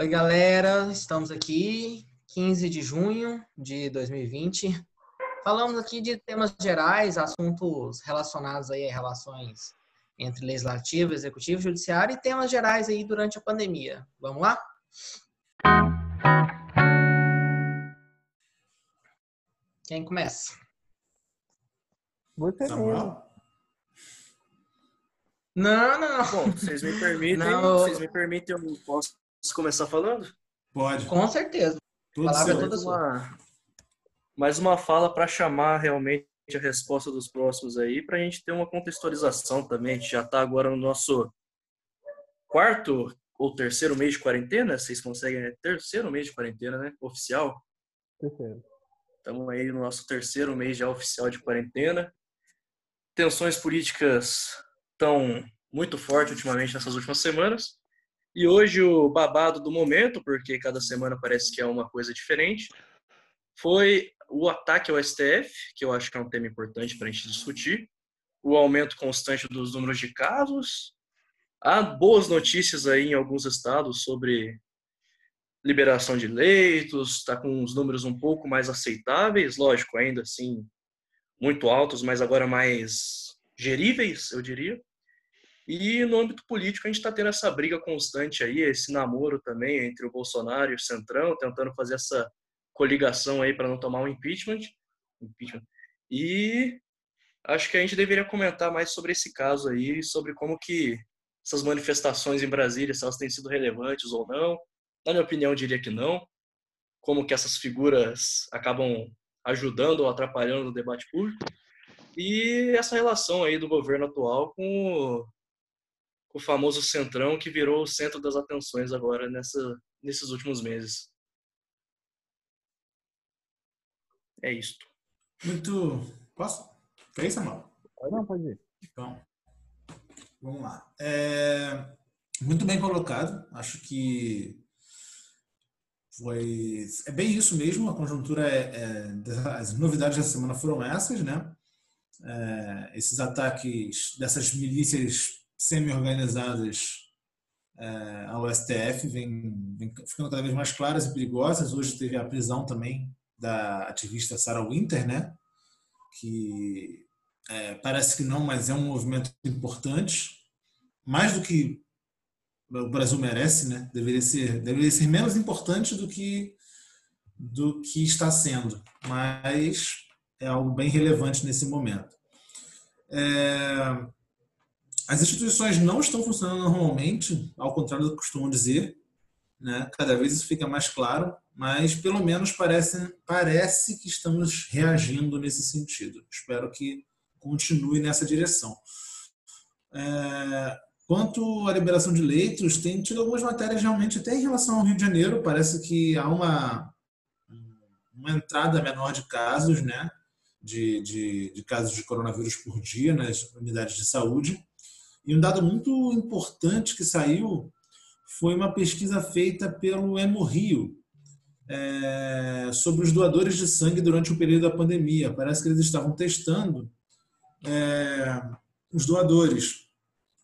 Oi, galera, estamos aqui, 15 de junho de 2020. Falamos aqui de temas gerais, assuntos relacionados aí a relações entre legislativo, executivo, judiciário e temas gerais aí durante a pandemia. Vamos lá? Quem começa? Você mesmo. Não, não. Bom, vocês me permitem, Não. vocês me permitem, eu posso começar falando? Pode. Com certeza. Tudo palavra é toda Mais sua. uma, mais uma fala para chamar realmente a resposta dos próximos aí, para a gente ter uma contextualização também. A gente já está agora no nosso quarto ou terceiro mês de quarentena, vocês conseguem, né? Terceiro mês de quarentena, né? Oficial. Terceiro. Estamos aí no nosso terceiro mês já oficial de quarentena. Tensões políticas estão muito fortes ultimamente nessas últimas semanas. E hoje o babado do momento, porque cada semana parece que é uma coisa diferente, foi o ataque ao STF, que eu acho que é um tema importante para a gente discutir, o aumento constante dos números de casos. Há boas notícias aí em alguns estados sobre liberação de leitos, está com os números um pouco mais aceitáveis, lógico, ainda assim muito altos, mas agora mais geríveis, eu diria. E no âmbito político a gente está tendo essa briga constante aí, esse namoro também entre o Bolsonaro e o Centrão, tentando fazer essa coligação aí para não tomar um impeachment. impeachment. E acho que a gente deveria comentar mais sobre esse caso aí, sobre como que essas manifestações em Brasília, se elas têm sido relevantes ou não. Na minha opinião, diria que não. Como que essas figuras acabam ajudando ou atrapalhando o debate público. E essa relação aí do governo atual com com o famoso centrão que virou o centro das atenções agora nessa, nesses últimos meses. É isto. Muito. Posso? Quer isso, Samuel? Não, pode ir. Então, vamos lá. É, muito bem colocado. Acho que foi. É bem isso mesmo. A conjuntura é, é- As novidades da semana foram essas, né? É, esses ataques dessas milícias semi-organizadas é, ao STF vêm ficando cada vez mais claras e perigosas. Hoje teve a prisão também da ativista Sarah Winter, né? Que é, parece que não, mas é um movimento importante, mais do que o Brasil merece, né? Deveria ser, deveria ser menos importante do que do que está sendo, mas é algo bem relevante nesse momento. É, as instituições não estão funcionando normalmente, ao contrário do que costumam dizer, né? Cada vez isso fica mais claro, mas pelo menos parece parece que estamos reagindo nesse sentido. Espero que continue nessa direção. É, quanto à liberação de leitos, tem tido algumas matérias realmente até em relação ao Rio de Janeiro, parece que há uma, uma entrada menor de casos, né? De, de, de casos de coronavírus por dia nas unidades de saúde. E um dado muito importante que saiu foi uma pesquisa feita pelo Hemorrio, é, sobre os doadores de sangue durante o período da pandemia. Parece que eles estavam testando é, os doadores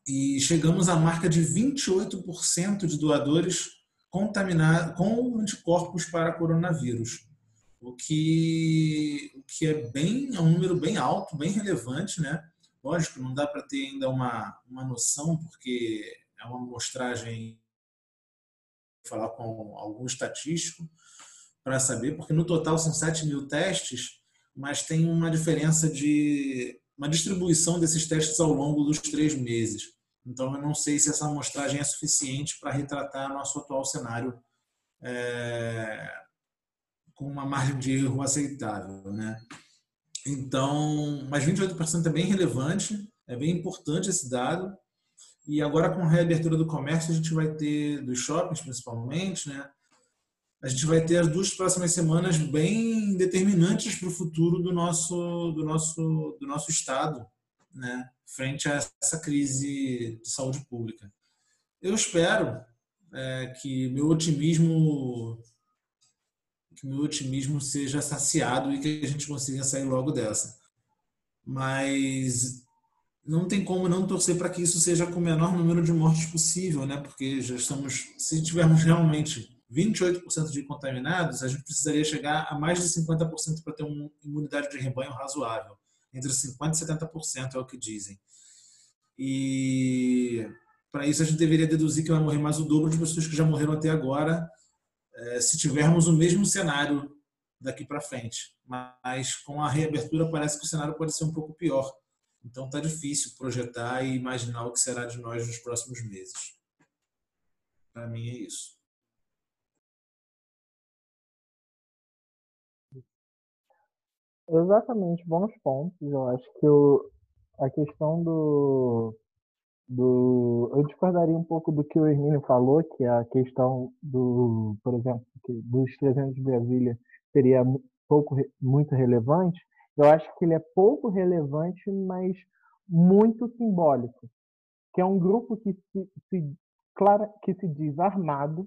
e chegamos à marca de 28% de doadores contaminados com anticorpos para coronavírus, o que, que é bem é um número bem alto, bem relevante, né? Lógico, não dá para ter ainda uma, uma noção porque é uma amostragem falar com algum estatístico para saber, porque no total são 7 mil testes, mas tem uma diferença de uma distribuição desses testes ao longo dos três meses. Então, eu não sei se essa amostragem é suficiente para retratar nosso atual cenário é, com uma margem de erro aceitável, né? Então, mas 28% é bem relevante, é bem importante esse dado. E agora com a reabertura do comércio, a gente vai ter, dos shoppings principalmente, né? A gente vai ter as duas próximas semanas bem determinantes para o futuro do nosso, do nosso, do nosso estado, né? Frente a essa crise de saúde pública. Eu espero é, que meu otimismo que meu otimismo seja saciado e que a gente consiga sair logo dessa. Mas não tem como não torcer para que isso seja com o menor número de mortes possível, né? Porque já estamos, se tivermos realmente 28% de contaminados, a gente precisaria chegar a mais de 50% para ter uma imunidade de rebanho razoável. Entre 50% e 70% é o que dizem. E para isso a gente deveria deduzir que vai morrer mais o dobro de pessoas que já morreram até agora, se tivermos o mesmo cenário daqui para frente. Mas com a reabertura parece que o cenário pode ser um pouco pior. Então está difícil projetar e imaginar o que será de nós nos próximos meses. Para mim é isso. Exatamente, bons pontos. Eu acho que o, a questão do, do. Eu discordaria um pouco do que o Hermínio falou, que a questão do, por exemplo, dos 300 de Brasília seria pouco, muito relevante. Eu acho que ele é pouco relevante, mas muito simbólico. Que é um grupo que se, se, clara, que se diz armado,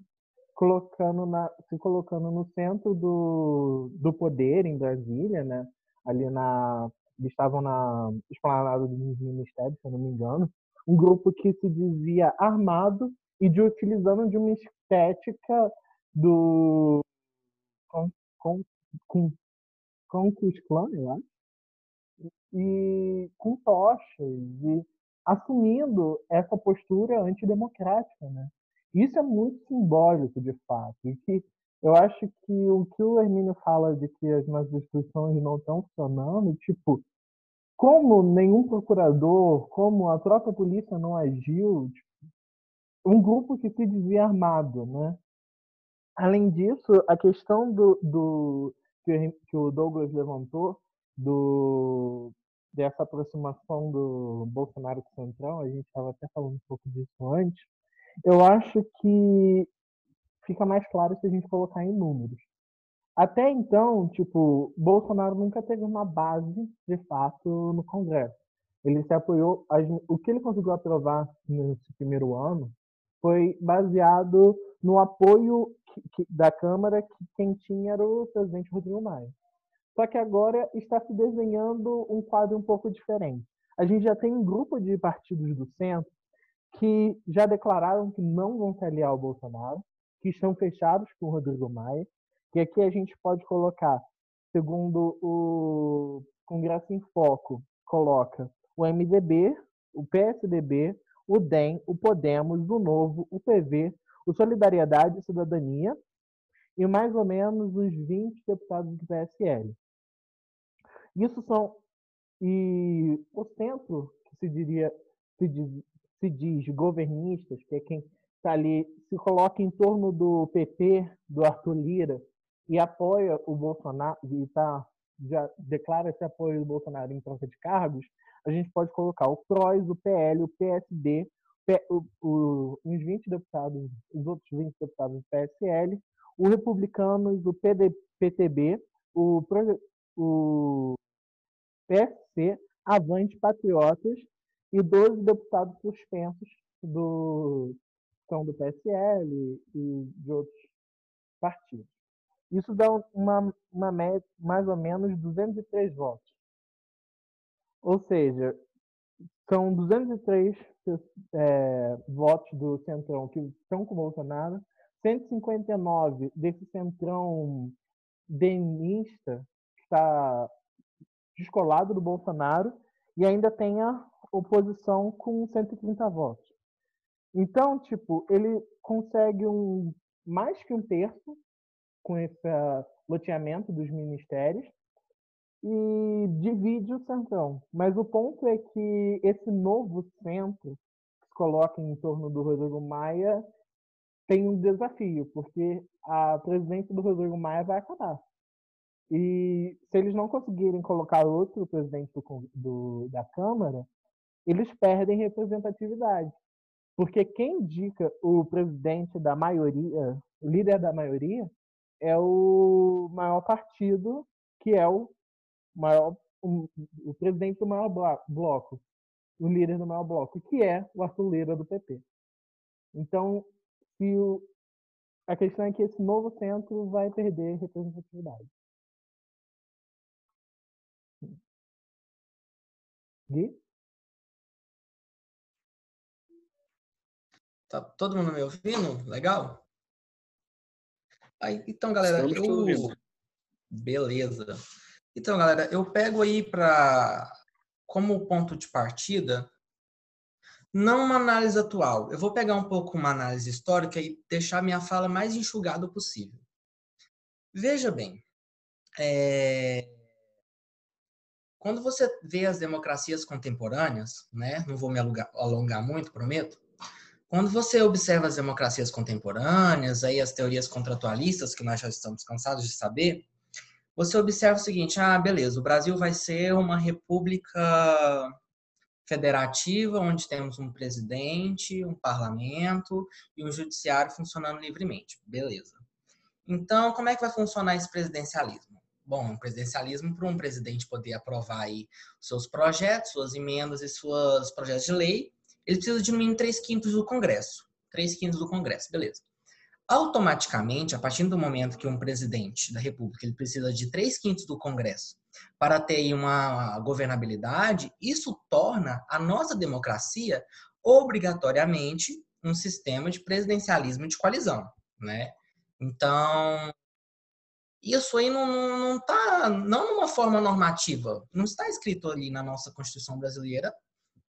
colocando na, se colocando no centro do, do poder em Brasília, né? ali na eles estavam na esplanada dos ministérios, se eu não me engano, um grupo que se dizia armado e de utilizando de uma estética do com com com, com Klux Klan, e com tochas e assumindo essa postura antidemocrática, né? Isso é muito simbólico, de fato, e que eu acho que o que o Hermínio fala de que as nossas instituições não estão funcionando, tipo, como nenhum procurador, como a própria polícia não agiu, tipo, um grupo que se dizia armado, né? Além disso, a questão do, do que, que o Douglas levantou do dessa aproximação do Bolsonaro com o Centrão, a gente estava até falando um pouco disso antes, eu acho que fica mais claro se a gente colocar em números. Até então, tipo, Bolsonaro nunca teve uma base, de fato, no Congresso. Ele se apoiou, o que ele conseguiu aprovar nesse primeiro ano foi baseado no apoio da Câmara que quem tinha era o presidente Rodrigo Maia. Só que agora está se desenhando um quadro um pouco diferente. A gente já tem um grupo de partidos do centro que já declararam que não vão se aliar ao Bolsonaro, que estão fechados com o Rodrigo Maia, que aqui a gente pode colocar, segundo o Congresso em Foco, coloca o MDB, o PSDB, o DEM, o Podemos, o Novo, o PV, o Solidariedade e Cidadania e mais ou menos uns 20 deputados do PSL. Isso são e o centro que se diria se diz, se diz governistas, que é quem está ali, se coloca em torno do PP, do Arthur Lira, e apoia o Bolsonaro, e tá, já declara esse apoio do Bolsonaro em troca de cargos, a gente pode colocar o PROS, o PL, o PSD, o, o, os 20 deputados, os outros 20 deputados do PSL, o Republicanos, o PD, PTB, o, o PSC, Avante Patriotas e 12 deputados suspensos do são do PSL e de outros partidos. Isso dá uma, uma média, mais ou menos 203 votos. Ou seja, são 203 é, votos do Centrão que estão com o Bolsonaro, 159 desse Centrão denista está descolado do Bolsonaro e ainda tem a oposição com 130 votos. Então, tipo, ele consegue um mais que um terço com esse loteamento dos ministérios e divide o centrão. Mas o ponto é que esse novo centro que se coloca em torno do Rodrigo Maia tem um desafio, porque a presidência do Rodrigo Maia vai acabar. E se eles não conseguirem colocar outro presidente do, do, da Câmara, eles perdem representatividade. Porque quem indica o presidente da maioria, o líder da maioria, é o maior partido, que é o maior o, o presidente do maior bloco, o líder do maior bloco, que é o Arthur Lira do PP. Então, se o, a questão é que esse novo centro vai perder representatividade. Gui? Tá todo mundo me ouvindo? Legal? Aí, então, galera, eu... Beleza. Então, galera, eu pego aí para como ponto de partida não uma análise atual. Eu vou pegar um pouco uma análise histórica e deixar minha fala mais enxugada possível. Veja bem, é... quando você vê as democracias contemporâneas, né, não vou me alongar muito, prometo, quando você observa as democracias contemporâneas, aí as teorias contratualistas, que nós já estamos cansados de saber, você observa o seguinte: ah, beleza, o Brasil vai ser uma república federativa, onde temos um presidente, um parlamento e um judiciário funcionando livremente. Beleza. Então, como é que vai funcionar esse presidencialismo? Bom, o presidencialismo para um presidente poder aprovar aí seus projetos, suas emendas e seus projetos de lei, ele precisa de no mínimo 3 quintos do Congresso. 3 quintos do Congresso, beleza automaticamente, a partir do momento que um presidente da República ele precisa de três quintos do Congresso para ter uma governabilidade, isso torna a nossa democracia obrigatoriamente um sistema de presidencialismo de coalizão, né? Então, isso aí não, não, não tá, não numa forma normativa, não está escrito ali na nossa Constituição brasileira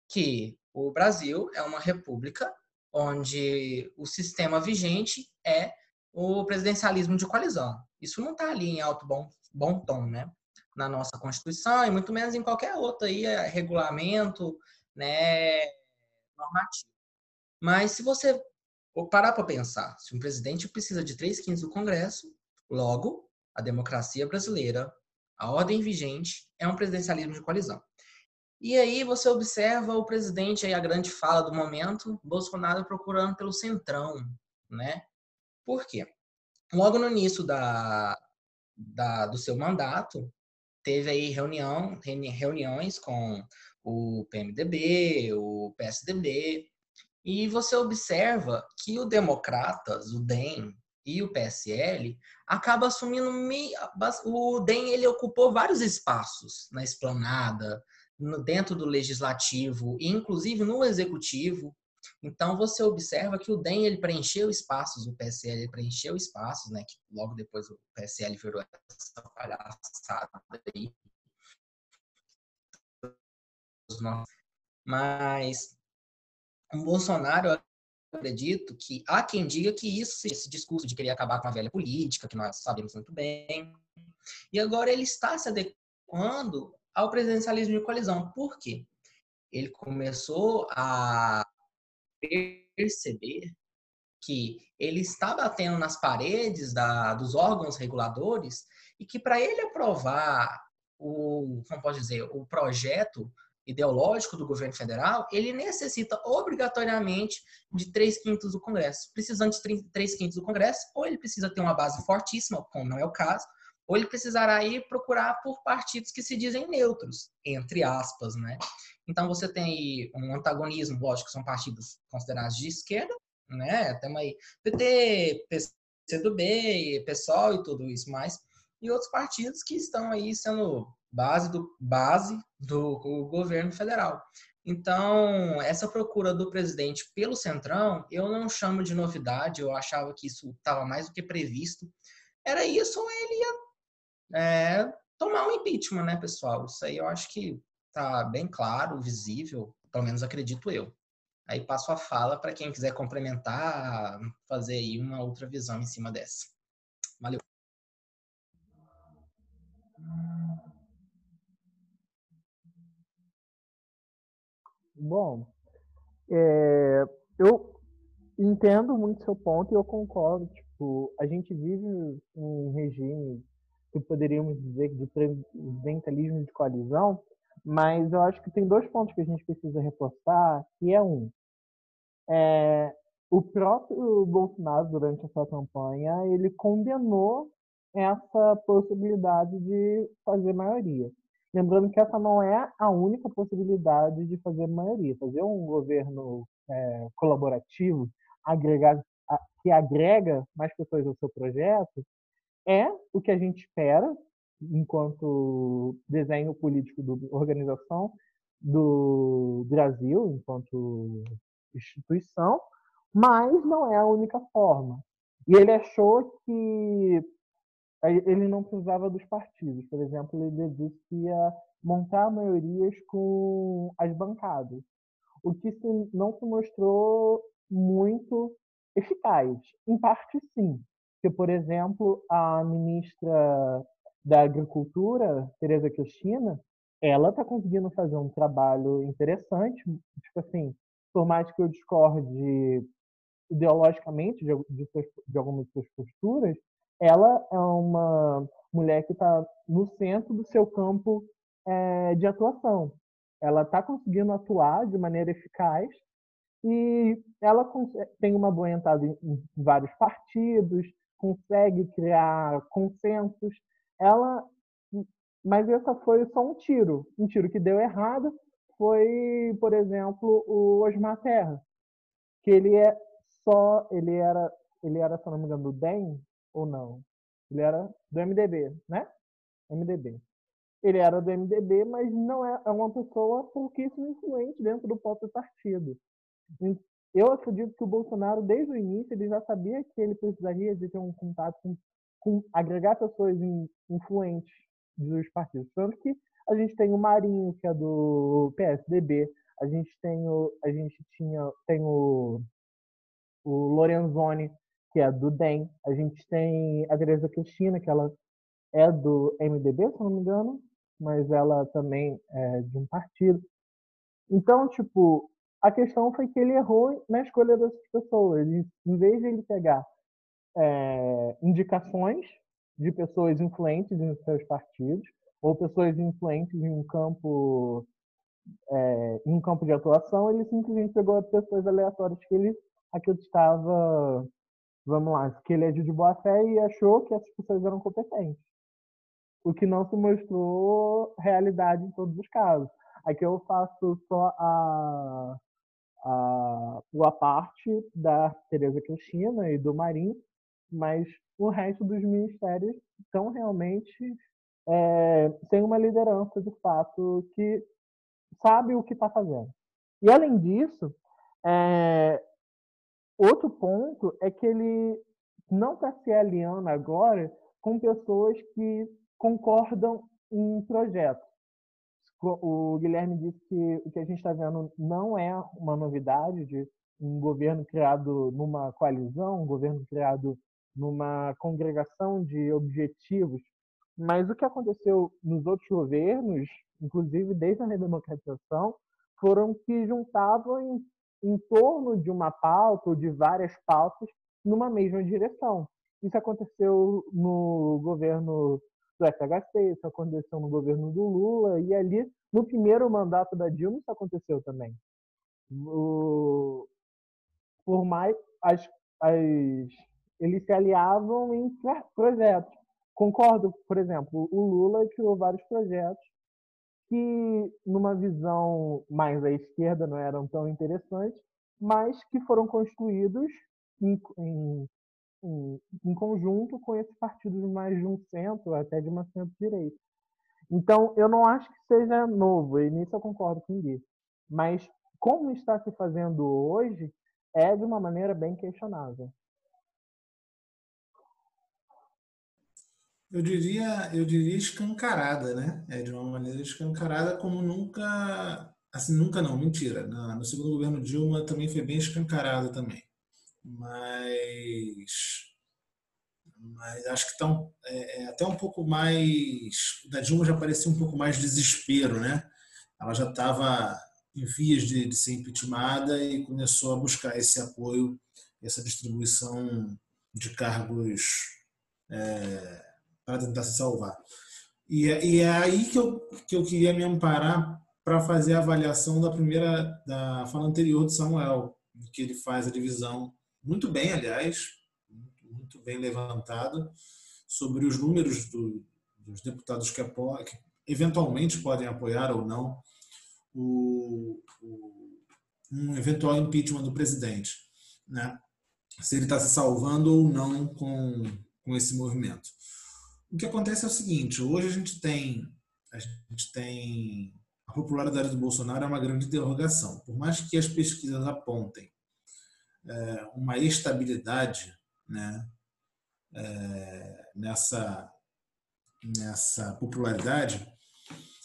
que o Brasil é uma república onde o sistema vigente é o presidencialismo de coalizão. Isso não está ali em alto bom, bom tom, né? Na nossa Constituição e muito menos em qualquer outro aí, é, regulamento, né, normativo. Mas se você parar para pensar, se um presidente precisa de três quintos do Congresso, logo, a democracia brasileira, a ordem vigente, é um presidencialismo de coalizão. E aí você observa o presidente, aí a grande fala do momento, Bolsonaro procurando pelo centrão, né? Por quê? Logo no início da, da, do seu mandato, teve aí reunião, reuniões com o PMDB, o PSDB, e você observa que o Democratas, o DEM e o PSL acaba assumindo o DEM ele ocupou vários espaços na esplanada, dentro do legislativo e inclusive no executivo. Então você observa que o DEM ele preencheu espaços, o PSL preencheu espaços, né? Que logo depois o PSL virou essa palhaçada aí. Mas o Bolsonaro, eu acredito que há quem diga que isso, esse discurso de querer acabar com a velha política, que nós sabemos muito bem, e agora ele está se adequando ao presidencialismo de coalizão. Por quê? Ele começou a perceber que ele está batendo nas paredes da, dos órgãos reguladores e que para ele aprovar o, como pode dizer, o projeto ideológico do governo federal, ele necessita obrigatoriamente de três quintos do Congresso. Precisando de três quintos do Congresso, ou ele precisa ter uma base fortíssima, como não é o caso, ou ele precisará ir procurar por partidos que se dizem neutros, entre aspas, né? Então você tem um antagonismo, lógico, são partidos considerados de esquerda, né? Temos aí PT, PCdoB, PSOL e tudo isso mais, e outros partidos que estão aí sendo base do base do governo federal. Então, essa procura do presidente pelo Centrão, eu não chamo de novidade, eu achava que isso estava mais do que previsto. Era isso ou ele ia é, tomar um impeachment, né, pessoal? Isso aí eu acho que tá bem claro, visível, pelo menos acredito eu. Aí passo a fala para quem quiser complementar, fazer aí uma outra visão em cima dessa. Valeu. Bom, é, eu entendo muito seu ponto e eu concordo. Tipo, a gente vive um regime que poderíamos dizer de presidencialismo de coalizão, mas eu acho que tem dois pontos que a gente precisa reforçar, que é um, é, o próprio Bolsonaro, durante essa campanha, ele condenou essa possibilidade de fazer maioria. Lembrando que essa não é a única possibilidade de fazer maioria. Fazer um governo é, colaborativo, agregar, que agrega mais pessoas ao seu projeto, é o que a gente espera enquanto desenho político da organização do Brasil, enquanto instituição, Mas não é a única forma. E ele achou que ele não precisava dos partidos. Por exemplo, ele disse que ia montar maiorias com as bancadas, o que não se mostrou muito eficaz. Em parte, sim. Porque, por exemplo, a ministra da Agricultura, Tereza Cristina, ela está conseguindo fazer um trabalho interessante. Tipo assim, por mais que eu discorde ideologicamente de, de, de algumas de suas posturas, ela é uma mulher que está no centro do seu campo é, de atuação. Ela está conseguindo atuar de maneira eficaz e ela tem uma boa entrada em vários partidos, consegue criar consensos. Ela, mas essa foi só um tiro, um tiro que deu errado foi, por exemplo, o Osmar Terra, que ele é só, ele era, ele era, se não me engano, do DEM ou não? Ele era do MDB, né? MDB. Ele era do MDB, mas não é, é uma pessoa pouquíssimo influente dentro do próprio partido. Eu acredito que o Bolsonaro, desde o início, ele já sabia que ele precisaria de ter um contato com, com agregar pessoas influentes dos partidos. Tanto que a gente tem o Marinho, que é do PSDB, a gente tem o, a gente tinha, tem o, o Lorenzoni, que é do DEM, a gente tem a Teresa Cristina, que ela é do MDB, se não me engano, mas ela também é de um partido. Então, tipo, a questão foi que ele errou na escolha dessas pessoas. Ele, em vez de ele pegar é, indicações de pessoas influentes em seus partidos ou pessoas influentes em um campo é, em um campo de atuação, ele simplesmente pegou pessoas aleatórias que ele acreditava, vamos lá, que ele é de boa fé e achou que essas pessoas eram competentes. O que não se mostrou realidade em todos os casos. Aqui eu faço só a, a, a parte da Tereza Cristina e do Marinho, mas o resto dos ministérios estão realmente é, sem uma liderança de fato que sabe o que está fazendo. E além disso, é, outro ponto é que ele não está se alinhando agora com pessoas que concordam em projetos o Guilherme disse que o que a gente está vendo não é uma novidade de um governo criado numa coalizão, um governo criado numa congregação de objetivos. Mas o que aconteceu nos outros governos, inclusive desde a redemocratização, foram que juntavam em, em torno de uma pauta ou de várias pautas numa mesma direção. Isso aconteceu no governo do FHC, isso aconteceu no governo do Lula, e ali, no primeiro mandato da Dilma, isso aconteceu também. O, por mais. As, as, eles se aliavam em projetos. Concordo, por exemplo, o Lula criou vários projetos que, numa visão mais à esquerda, não eram tão interessantes, mas que foram construídos em, em em, conjunto com esses partidos mais de um centro, até de uma centro-direita. Então, eu não acho que seja novo, e nisso eu concordo com o Gui. Mas, como está se fazendo hoje, é de uma maneira bem questionável. Eu diria, eu diria escancarada, né? É de uma maneira escancarada, como nunca, assim, nunca não, mentira. No segundo governo Dilma também foi bem escancarada também mas mas acho que estão é, é, até um pouco mais da Dilma já parecia um pouco mais desespero, né? Ela já estava em vias de, de ser impeachmentada e começou a buscar esse apoio, essa distribuição de cargos é, para tentar se salvar. E, e, é aí que eu, que eu queria me amparar para fazer a avaliação da primeira da fala anterior de Samuel, que ele faz a divisão muito bem, aliás, muito bem levantado, sobre os números do, dos deputados que, apoiam, que eventualmente podem apoiar ou não o, o, um eventual impeachment do presidente. Né? Se ele está se salvando ou não com, com esse movimento. O que acontece é o seguinte: hoje a gente tem a gente tem a popularidade do Bolsonaro é uma grande interrogação. Por mais que as pesquisas apontem uma estabilidade né, é, nessa, nessa popularidade,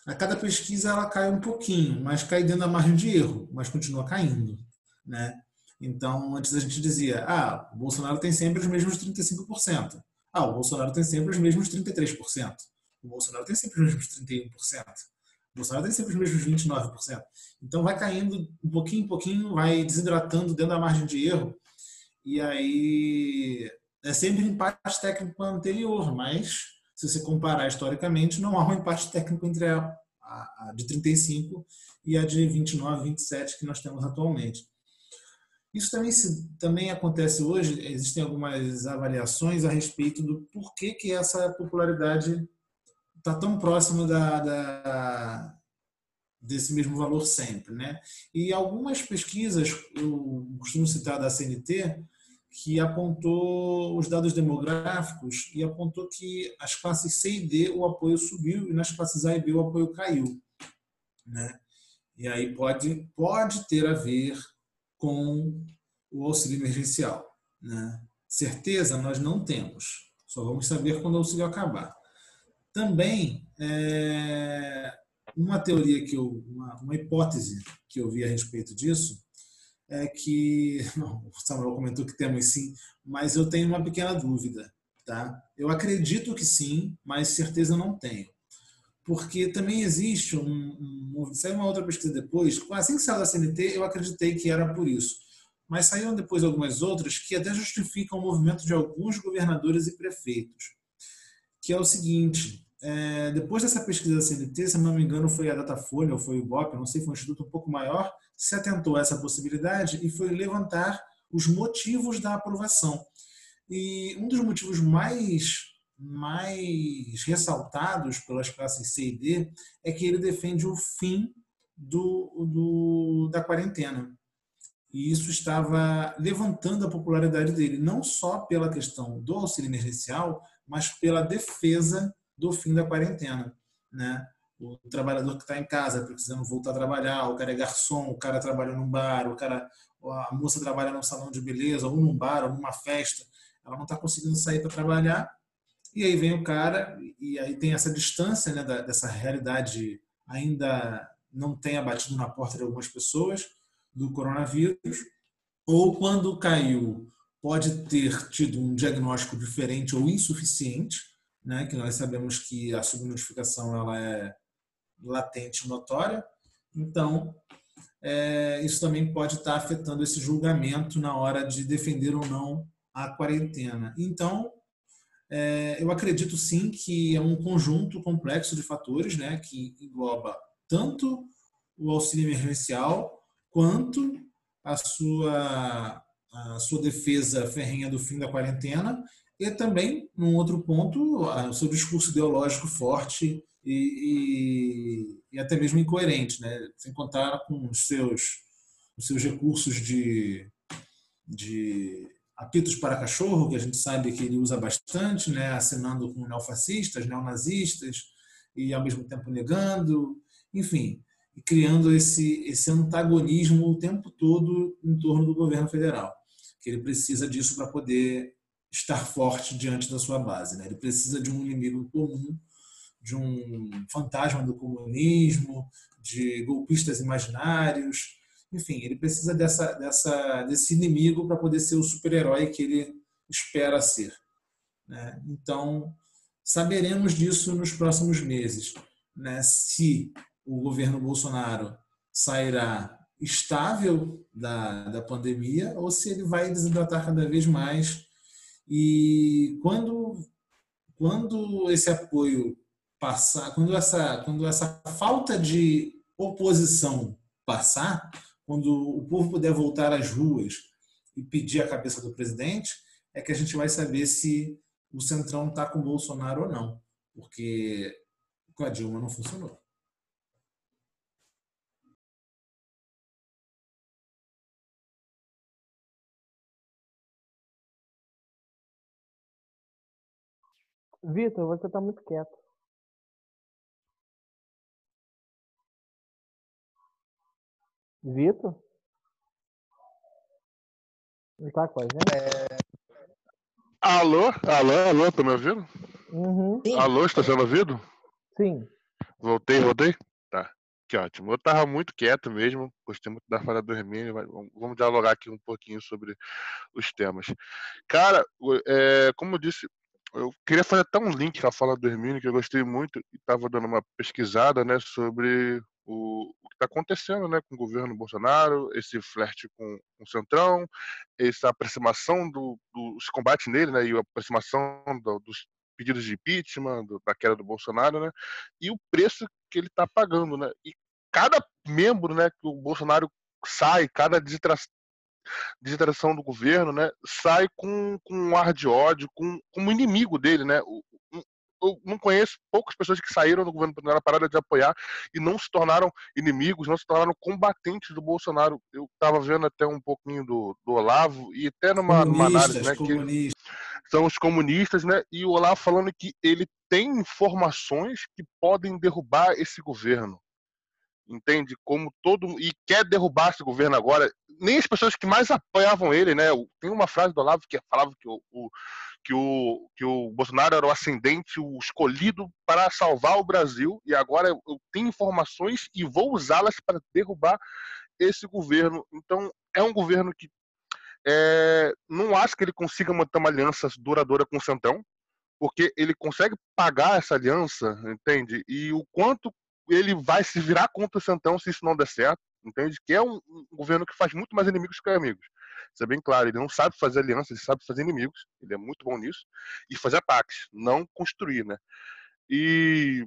a cada pesquisa ela cai um pouquinho, mas cai dentro da margem de erro, mas continua caindo. Né? Então, antes a gente dizia, ah, o Bolsonaro tem sempre os mesmos 35%. Ah, o Bolsonaro tem sempre os mesmos 33%. O Bolsonaro tem sempre os mesmos 31%. Bolsonaro tem sempre os mesmos 29%. Então vai caindo um pouquinho em pouquinho, vai desidratando dentro da margem de erro. E aí é sempre empate técnico anterior, mas se você comparar historicamente, não há um empate técnico entre a, a, a de 35 e a de 29, 27 que nós temos atualmente. Isso também, se, também acontece hoje, existem algumas avaliações a respeito do porquê que essa popularidade está tão próximo da, da, desse mesmo valor sempre. Né? E algumas pesquisas, eu costumo citar da CNT, que apontou os dados demográficos e apontou que as classes C e D o apoio subiu e nas classes A e B o apoio caiu. Né? E aí pode, pode ter a ver com o auxílio emergencial. Né? Certeza nós não temos, só vamos saber quando o auxílio acabar. Também, é, uma teoria que eu, uma, uma, hipótese que eu vi a respeito disso é que, não, o Samuel comentou que temos sim, mas eu tenho uma pequena dúvida, tá? Eu acredito que sim, mas certeza não tenho. Porque também existe um, um saiu uma outra pesquisa depois, assim que saiu da CNT, eu acreditei que era por isso. Mas saíram depois algumas outras que até justificam o movimento de alguns governadores e prefeitos. Que é o seguinte, é, depois dessa pesquisa da CNT, se não me engano, foi a Datafolha ou foi o BOP, não sei, foi um instituto um pouco maior, se atentou a essa possibilidade e foi levantar os motivos da aprovação. E um dos motivos mais, mais ressaltados pelas classes C e D é que ele defende o fim do, do, da quarentena. E isso estava levantando a popularidade dele, não só pela questão do auxílio emergencial, mas pela defesa do fim da quarentena, né? O trabalhador que está em casa precisando voltar a trabalhar, o cara é garçom, o cara trabalha num bar, o cara, a moça trabalha num salão de beleza, ou num bar, ou numa festa, ela não está conseguindo sair para trabalhar, e aí vem o cara, e aí tem essa distância né, dessa realidade ainda não tem abatido na porta de algumas pessoas do coronavírus, ou quando caiu, pode ter tido um diagnóstico diferente ou insuficiente, né, que nós sabemos que a subnotificação ela é latente notória. Então, é, isso também pode estar afetando esse julgamento na hora de defender ou não a quarentena. Então, é, eu acredito sim que é um conjunto complexo de fatores, né, que engloba tanto o auxílio emergencial quanto a sua a sua defesa ferrenha do fim da quarentena e também, num outro ponto, o seu discurso ideológico forte e, e, e, até mesmo incoerente, né? sem contar com os seus, os seus recursos de, de apitos para cachorro, que a gente sabe que ele usa bastante, né? assinando com neofascistas, neonazistas, e ao mesmo tempo negando, enfim, criando esse, esse antagonismo o tempo todo em torno do governo federal, que ele precisa disso para poder estar forte diante da sua base. Né? Ele precisa de um inimigo comum, de um fantasma do comunismo, de golpistas imaginários, enfim, ele precisa dessa, dessa, desse inimigo para poder ser o super-herói que ele espera ser. Né? Então, saberemos disso nos próximos meses. Né? Se o governo Bolsonaro sairá estável da, da pandemia ou se ele vai desidratar cada vez mais e quando, quando esse apoio passar, quando essa, quando essa falta de oposição passar, quando o povo puder voltar às ruas e pedir a cabeça do presidente, é que a gente vai saber se o Centrão está com o Bolsonaro ou não. Porque com a Dilma não funcionou. Vitor, você está muito quieto. Vitor? Não tá com a gente? É... Alô? Alô, alô, tá me ouvindo? Uhum. Alô, está sendo ouvido? Sim. Voltei, voltei? Tá. Que ótimo. Eu tava muito quieto mesmo, gostei muito da fala do Hermínio, mas vamos dialogar aqui um pouquinho sobre os temas. Cara, é, como eu disse, eu queria fazer até um link com a fala do Hermínio, que eu gostei muito, e estava dando uma pesquisada né, sobre o, o que está acontecendo né, com o governo Bolsonaro, esse flerte com, com o Centrão, essa aproximação do, dos combates nele, né, e a aproximação do, dos pedidos de impeachment, do, da queda do Bolsonaro, né, e o preço que ele está pagando. Né, e cada membro né, que o Bolsonaro sai, cada desideração do governo, né, sai com, com um ar de ódio, com, como inimigo dele, né? Eu não conheço poucas pessoas que saíram do governo Bolsonaro pararam de apoiar e não se tornaram inimigos, não se tornaram combatentes do Bolsonaro. Eu estava vendo até um pouquinho do, do Olavo e até numa, numa análise, né, que são os comunistas, né? E o Olavo falando que ele tem informações que podem derrubar esse governo entende? Como todo e quer derrubar esse governo agora. Nem as pessoas que mais apoiavam ele, né? Tem uma frase do Olavo que falava que o, o, que o, que o Bolsonaro era o ascendente, o escolhido para salvar o Brasil, e agora eu tenho informações e vou usá-las para derrubar esse governo. Então, é um governo que é, não acho que ele consiga manter uma aliança duradoura com o Centrão, porque ele consegue pagar essa aliança, entende? E o quanto ele vai se virar contra o Centrão se isso não der certo, entende? Que é um, um, governo que faz muito mais inimigos que amigos. Isso é bem claro. Ele não sabe fazer alianças, ele sabe fazer inimigos. Ele é muito bom nisso. E fazer ataques, não construir, né? E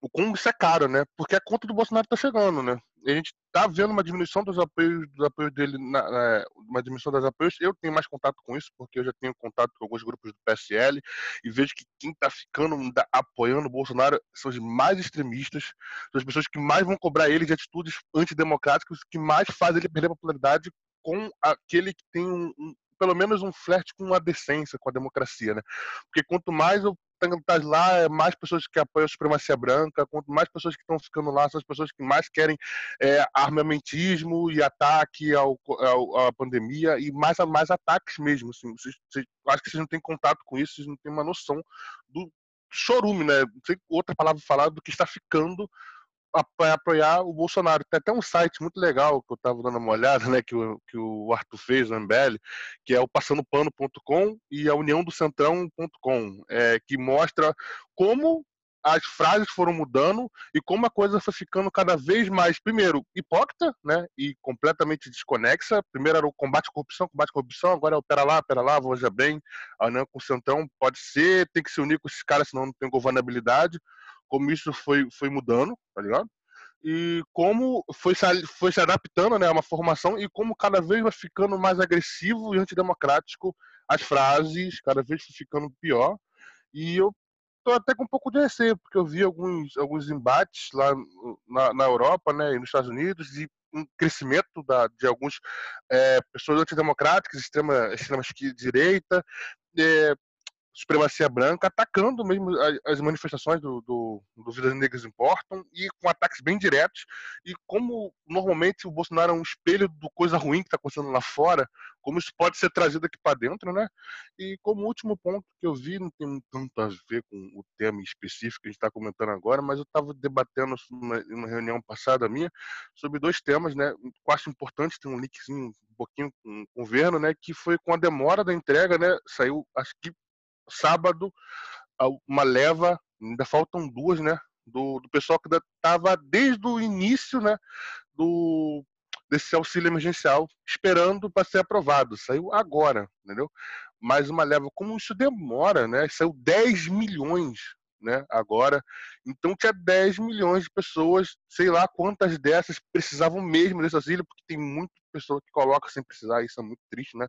o como isso é caro, né? Porque a conta do Bolsonaro está chegando, né? A gente está vendo uma diminuição dos apoios, dos apoios dele, na, na, uma diminuição dos apoios. Eu tenho mais contato com isso, porque eu já tenho contato com alguns grupos do PSL e vejo que quem está ficando apoiando o Bolsonaro são os mais extremistas, são as pessoas que mais vão cobrar ele de atitudes antidemocráticas, que mais fazem ele perder popularidade com aquele que tem um, um pelo menos um flerte com a decência, com a democracia, né? Porque quanto mais eu tá lá, é mais pessoas que apoiam a supremacia branca, quanto mais pessoas que estão ficando lá, são as pessoas que mais querem é, armamentismo e ataque ao, ao, à pandemia e mais, mais ataques mesmo. Assim. Vocês, vocês, acho que vocês não têm contato com isso, vocês não têm uma noção do chorume, né? Não sei outra palavra falar do que está ficando apoiar o Bolsonaro. Tem até um site muito legal que eu estava dando uma olhada, né, que o, que o Arthur fez, o MBL, que é o passandopano.com e a uniãodocentrão.com, é, que mostra como as frases foram mudando e como a coisa foi ficando cada vez mais, primeiro, hipócrita, né, e completamente desconexa. Primeiro era o combate à corrupção, combate à corrupção, agora é o pera lá, pera lá, veja bem, a União com o Centrão pode ser, tem que se unir com esses caras, senão não tem governabilidade como isso foi, foi mudando, tá ligado? E como foi se, foi se adaptando né, a uma formação e como cada vez vai ficando mais agressivo e antidemocrático as frases, cada vez ficando pior. E eu tô até com um pouco de receio, porque eu vi alguns, alguns embates lá na, na Europa né, e nos Estados Unidos e um crescimento da, de algumas é, pessoas antidemocráticas, extrema, extrema direita, é, supremacia branca, atacando mesmo as manifestações do, do, Vidas Negras Importam e com ataques bem diretos. E como normalmente o Bolsonaro é um espelho do coisa ruim que está acontecendo lá fora, como isso pode ser trazido aqui para dentro, né? E como último ponto que eu vi, não tem tanto a ver com o tema específico que a gente está comentando agora, mas eu estava debatendo numa, numa reunião passada minha sobre dois temas, né? Eu acho importante, tem um linkzinho um pouquinho com o governo, né? Que foi com a demora da entrega, né? Saiu, acho que sábado uma leva, ainda faltam duas, né? Do, do pessoal que estava desde o início, né? Do, desse auxílio emergencial, esperando para ser aprovado. Saiu agora, entendeu? Mais uma leva. Como isso demora, né? Saiu 10 milhões né, agora. Então tinha 10 milhões de pessoas, sei lá quantas dessas precisavam mesmo desse auxílio, porque tem muita pessoa que coloca sem precisar, isso é muito triste, né?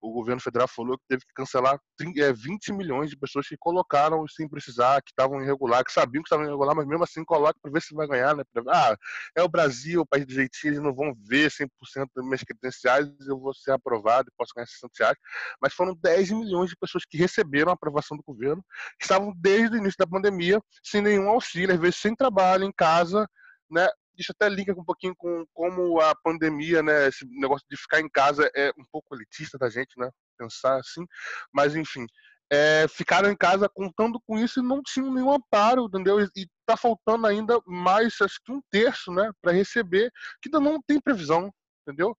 O governo federal falou que teve que cancelar 20 é, milhões de pessoas que colocaram sem precisar, que estavam irregular, que sabiam que estavam irregular, mas mesmo assim coloca para ver se vai ganhar, né? Ah, é o Brasil, o país do jeitinho, eles não vão ver 100% das minhas credenciais, eu vou ser aprovado e posso ganhar 60 reais. Mas foram 10 milhões de pessoas que receberam a aprovação do governo, que estavam desde o início da pandemia sem nenhum auxílio, às vezes sem trabalho, em casa, né, isso até liga um pouquinho com como a pandemia, né, esse negócio de ficar em casa é um pouco elitista da gente, né, pensar assim, mas enfim, é, ficaram em casa contando com isso e não tinham nenhum amparo, entendeu? E, está faltando ainda mais, acho que um terço, né, para receber, que ainda não tem previsão, entendeu?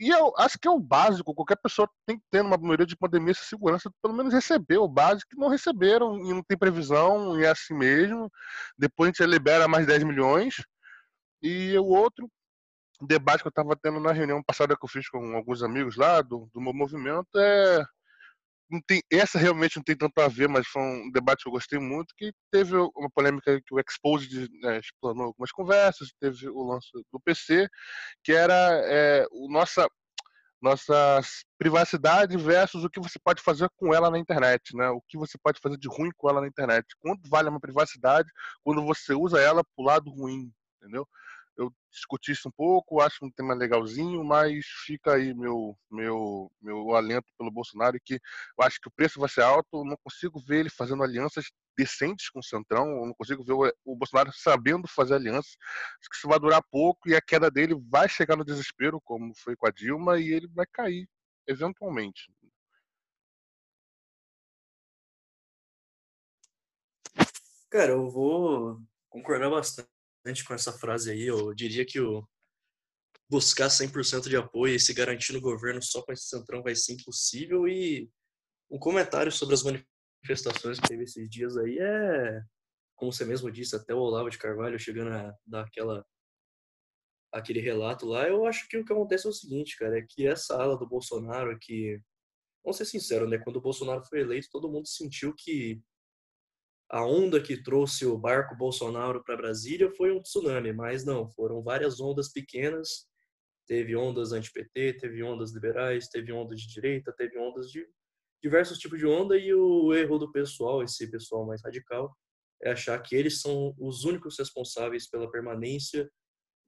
E eu acho que é o básico, qualquer pessoa tem que ter numa maioria de pandemia essa segurança, pelo menos receber o básico, que não receberam e não tem previsão, e é assim mesmo. Depois a gente libera mais 10 milhões. E o outro debate que eu estava tendo na reunião passada que eu fiz com alguns amigos lá do, do meu movimento é não tem, essa realmente não tem tanto a ver, mas foi um debate que eu gostei muito, que teve uma polêmica que o Exposed né, explanou algumas conversas, teve o lance do PC, que era é, o nossa nossa privacidade versus o que você pode fazer com ela na internet, né? O que você pode fazer de ruim com ela na internet. Quanto vale uma privacidade quando você usa ela pro lado ruim, entendeu? Eu discuti isso um pouco, acho um tema legalzinho, mas fica aí meu meu meu alento pelo Bolsonaro que eu acho que o preço vai ser alto, não consigo ver ele fazendo alianças decentes com o Centrão, não consigo ver o, o Bolsonaro sabendo fazer alianças, acho que isso vai durar pouco e a queda dele vai chegar no desespero, como foi com a Dilma, e ele vai cair, eventualmente. Cara, eu vou concordar bastante com essa frase aí. Eu diria que o buscar 100% de apoio e se garantir no governo só com esse centrão vai ser impossível. E um comentário sobre as manifestações que teve esses dias aí é, como você mesmo disse, até o Olavo de Carvalho chegando a dar aquela, aquele relato lá. Eu acho que o que acontece é o seguinte, cara, é que essa ala do Bolsonaro que Vamos ser sinceros, né? Quando o Bolsonaro foi eleito, todo mundo sentiu que a onda que trouxe o barco Bolsonaro para Brasília foi um tsunami, mas não, foram várias ondas pequenas. Teve ondas anti-PT, teve ondas liberais, teve ondas de direita, teve ondas de diversos tipos de onda e o erro do pessoal, esse pessoal mais radical, é achar que eles são os únicos responsáveis pela permanência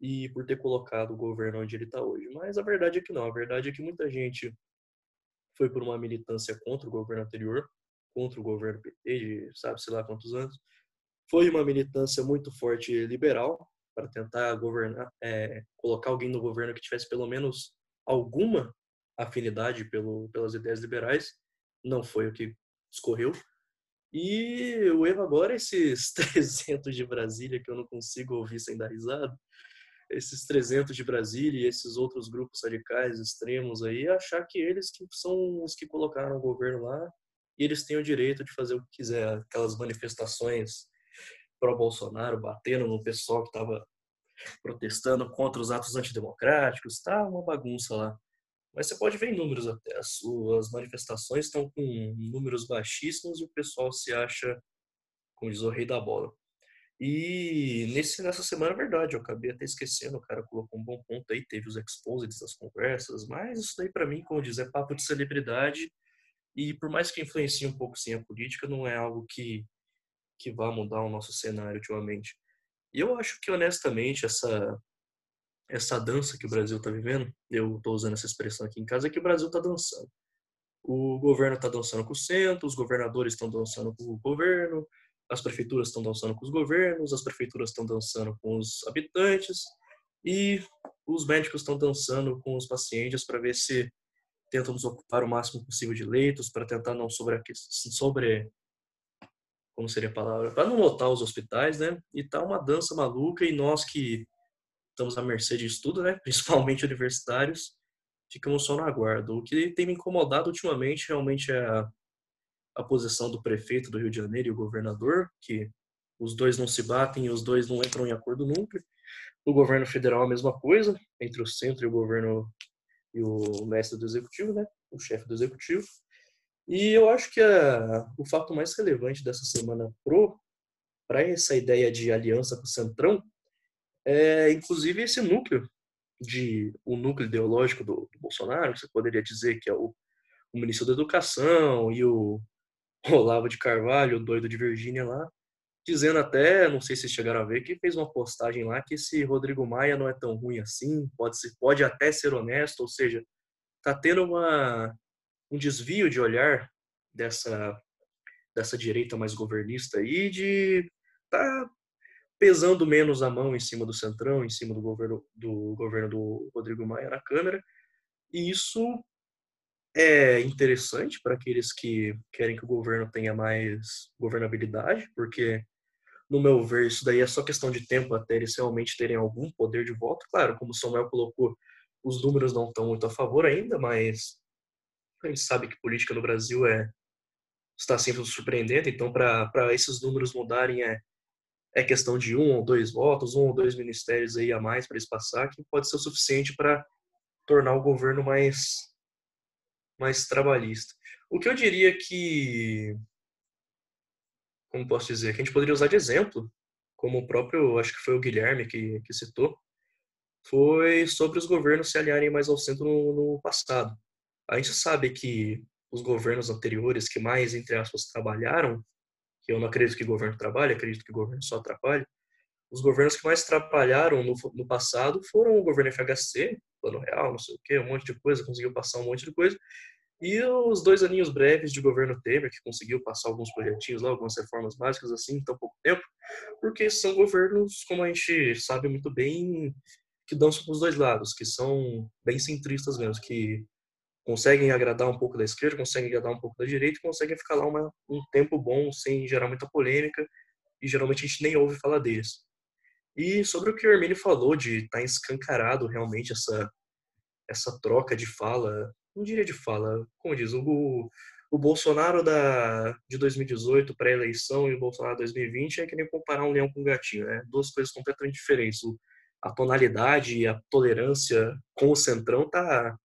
e por ter colocado o governo onde ele está hoje. Mas a verdade é que não. A verdade é que muita gente foi por uma militância contra o governo anterior, contra o governo PT de sabe-se lá quantos anos. Foi uma militância muito forte liberal para tentar governar, é, colocar alguém no governo que tivesse pelo menos alguma afinidade pelo, pelas ideias liberais. Não foi o que escorreu. E o erro agora é esses 300 de Brasília que eu não consigo ouvir sem dar risada. Esses 300 de Brasília e esses outros grupos radicais extremos aí, achar que eles que são os que colocaram o governo lá e eles têm o direito de fazer o que quiser. Aquelas manifestações pró-Bolsonaro, batendo no pessoal que estava protestando contra os atos antidemocráticos, tá uma bagunça lá. Mas você pode ver em números até. As suas manifestações estão com números baixíssimos e o pessoal se acha, como diz o rei da bola. E nesse, nessa semana, é verdade, eu acabei até esquecendo, o cara colocou um bom ponto aí, teve os exposits das conversas, mas isso daí para mim, como diz, é papo de celebridade e por mais que influencie um pouco sim a política, não é algo que, que vá mudar o nosso cenário ultimamente. E eu acho que, honestamente, essa, essa dança que o Brasil está vivendo, eu estou usando essa expressão aqui em casa, é que o Brasil está dançando. O governo está dançando com o centro, os governadores estão dançando com o governo, as prefeituras estão dançando com os governos, as prefeituras estão dançando com os habitantes e os médicos estão dançando com os pacientes para ver se tentam nos ocupar o máximo possível de leitos para tentar não sobre sobre como seria a palavra para não lotar os hospitais né? E tá uma dança maluca e nós que estamos à mercê disso tudo né? Principalmente universitários ficamos só no aguardo o que tem me incomodado ultimamente realmente é a, a posição do prefeito do Rio de Janeiro e o governador que os dois não se batem e os dois não entram em acordo nunca. O governo federal a mesma coisa entre o centro e o governo e o mestre do executivo, né? O chefe do executivo. E eu acho que a, o fato mais relevante dessa semana pro para essa ideia de aliança com o Centrão é, inclusive, esse núcleo de o núcleo ideológico do, do Bolsonaro, você poderia dizer que é o, o ministro da Educação e o Olavo de Carvalho, o doido de Virgínia lá, dizendo até, não sei se chegaram a ver, que fez uma postagem lá que esse Rodrigo Maia não é tão ruim assim, pode, ser, pode até ser honesto, ou seja, tá tendo uma, um desvio de olhar dessa, dessa direita mais governista aí, de tá pesando menos a mão em cima do Centrão, em cima do governo do, governo do Rodrigo Maia na Câmara. E isso é interessante para aqueles que querem que o governo tenha mais governabilidade, porque, no meu ver, isso daí é só questão de tempo até eles realmente terem algum poder de voto. Claro, como o Samuel colocou, os números não estão muito a favor ainda, mas a gente sabe que política no Brasil é está sempre surpreendendo, então para esses números mudarem é é questão de um ou dois votos, um ou dois ministérios aí a mais para eles passar, que pode ser o suficiente para tornar o governo mais mais trabalhista. O que eu diria que como posso dizer, que a gente poderia usar de exemplo, como o próprio, acho que foi o Guilherme que, que citou, foi sobre os governos se alinharem mais ao centro no, no passado. A gente sabe que os governos anteriores que mais, entre aspas, trabalharam que eu não acredito que o governo trabalhe, acredito que o governo só atrapalhe. Os governos que mais trabalharam no, no passado foram o governo FHC, Plano Real, não sei o quê, um monte de coisa, conseguiu passar um monte de coisa, e os dois aninhos breves de governo Temer, que conseguiu passar alguns projetinhos lá, algumas reformas básicas assim, em tão pouco tempo, porque são governos, como a gente sabe muito bem, que dançam para os dois lados, que são bem centristas mesmo, que conseguem agradar um pouco da esquerda, conseguem agradar um pouco da direita e conseguem ficar lá uma, um tempo bom sem gerar muita polêmica e geralmente a gente nem ouve falar deles. E sobre o que o Hermínio falou de estar tá escancarado realmente essa essa troca de fala, não diria de fala, como diz, o, o Bolsonaro da, de 2018 pré-eleição e o Bolsonaro de 2020 é que nem comparar um leão com um gatinho, né? Duas coisas completamente diferentes. O, a tonalidade e a tolerância com o centrão tá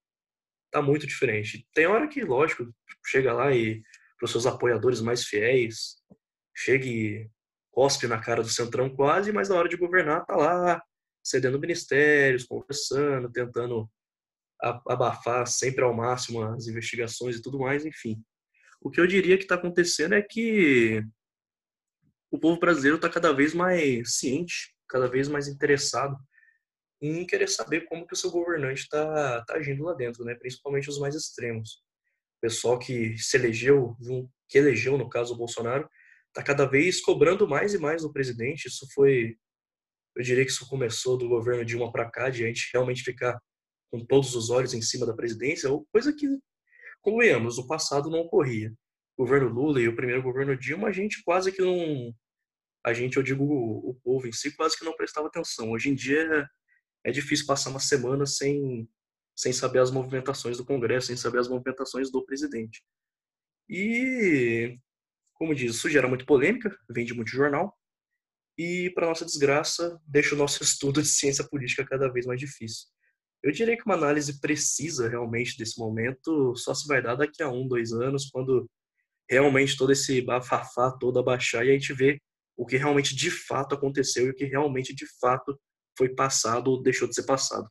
tá muito diferente. Tem hora que, lógico, chega lá e para os seus apoiadores mais fiéis, chega e cospe na cara do Centrão quase, mas na hora de governar tá lá cedendo ministérios, conversando, tentando abafar sempre ao máximo as investigações e tudo mais, enfim. O que eu diria que está acontecendo é que o povo brasileiro está cada vez mais ciente, cada vez mais interessado em querer saber como que o seu governante está tá agindo lá dentro, né? principalmente os mais extremos. O pessoal que se elegeu, que elegeu, no caso, o Bolsonaro, está cada vez cobrando mais e mais do presidente. Isso foi, eu diria que isso começou do governo Dilma para cá, de a gente realmente ficar com todos os olhos em cima da presidência, coisa que, convenhamos, no passado não ocorria. O governo Lula e o primeiro governo Dilma, a gente quase que não. A gente, eu digo o, povo em si, quase que não prestava atenção. Hoje em dia, é difícil passar uma semana sem, sem saber as movimentações do Congresso, sem saber as movimentações do presidente. E, como diz, isso gera muita polêmica, vende muito jornal, e, para nossa desgraça, deixa o nosso estudo de ciência política cada vez mais difícil. Eu diria que uma análise precisa realmente desse momento só se vai dar daqui a um, dois anos, quando realmente todo esse bafafá todo abaixar e a gente vê o que realmente de fato aconteceu e o que realmente de fato foi passado ou deixou de ser passado.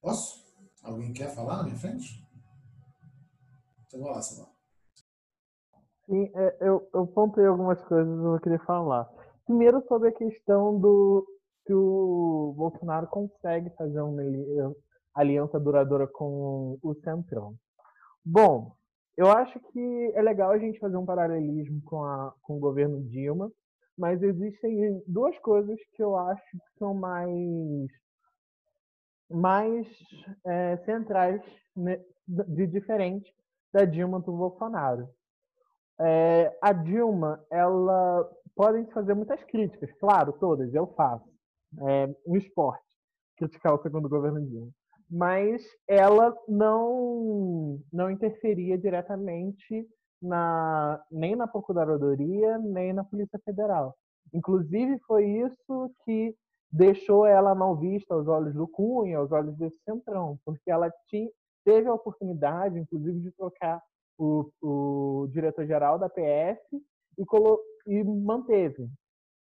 Posso? Alguém quer falar na minha frente? Então vamos lá. Sim, é, eu, eu pontei algumas coisas que eu queria falar. Primeiro sobre a questão do que o Bolsonaro consegue fazer uma aliança duradoura com o Centrão. Bom, eu acho que é legal a gente fazer um paralelismo com, a, com o governo Dilma, mas existem duas coisas que eu acho que são mais mais é, centrais né, de diferente da Dilma do Bolsonaro. É, a Dilma, ela podem fazer muitas críticas, claro, todas, eu faço. É um esporte criticar o segundo governo Dilma. Mas ela não, não interferia diretamente na, nem na Procuradoria, nem na Polícia Federal. Inclusive, foi isso que deixou ela mal vista aos olhos do Cunha, aos olhos desse centrão, porque ela tinha, teve a oportunidade, inclusive, de trocar o, o diretor-geral da PF e, colo e manteve.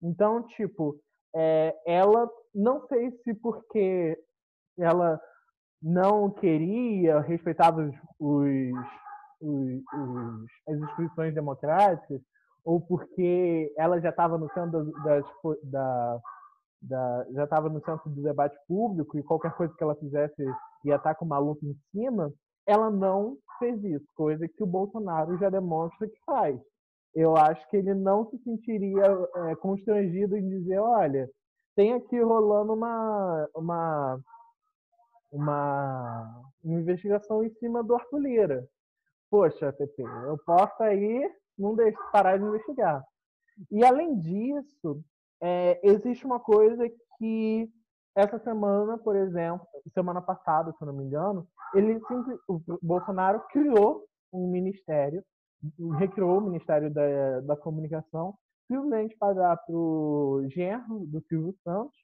Então, tipo, é, ela não sei se porque ela não queria, respeitava os, os os, as instituições democráticas ou porque ela já estava no centro da, da, já estava no centro do debate público e qualquer coisa que ela fizesse ia estar com uma luta em cima, ela não fez isso, coisa que o Bolsonaro já demonstra que faz. Eu acho que ele não se sentiria é, constrangido em dizer, olha, tem aqui rolando uma, uma, uma, investigação em cima do Arthur Lira. Poxa, PP, eu posso aí não deixar, parar de investigar. E além disso, é, existe uma coisa que essa semana, por exemplo, semana passada, se não me engano, ele o Bolsonaro criou um ministério, recriou o Ministério da, da Comunicação, simplesmente para dar para o genro do Silvio Santos.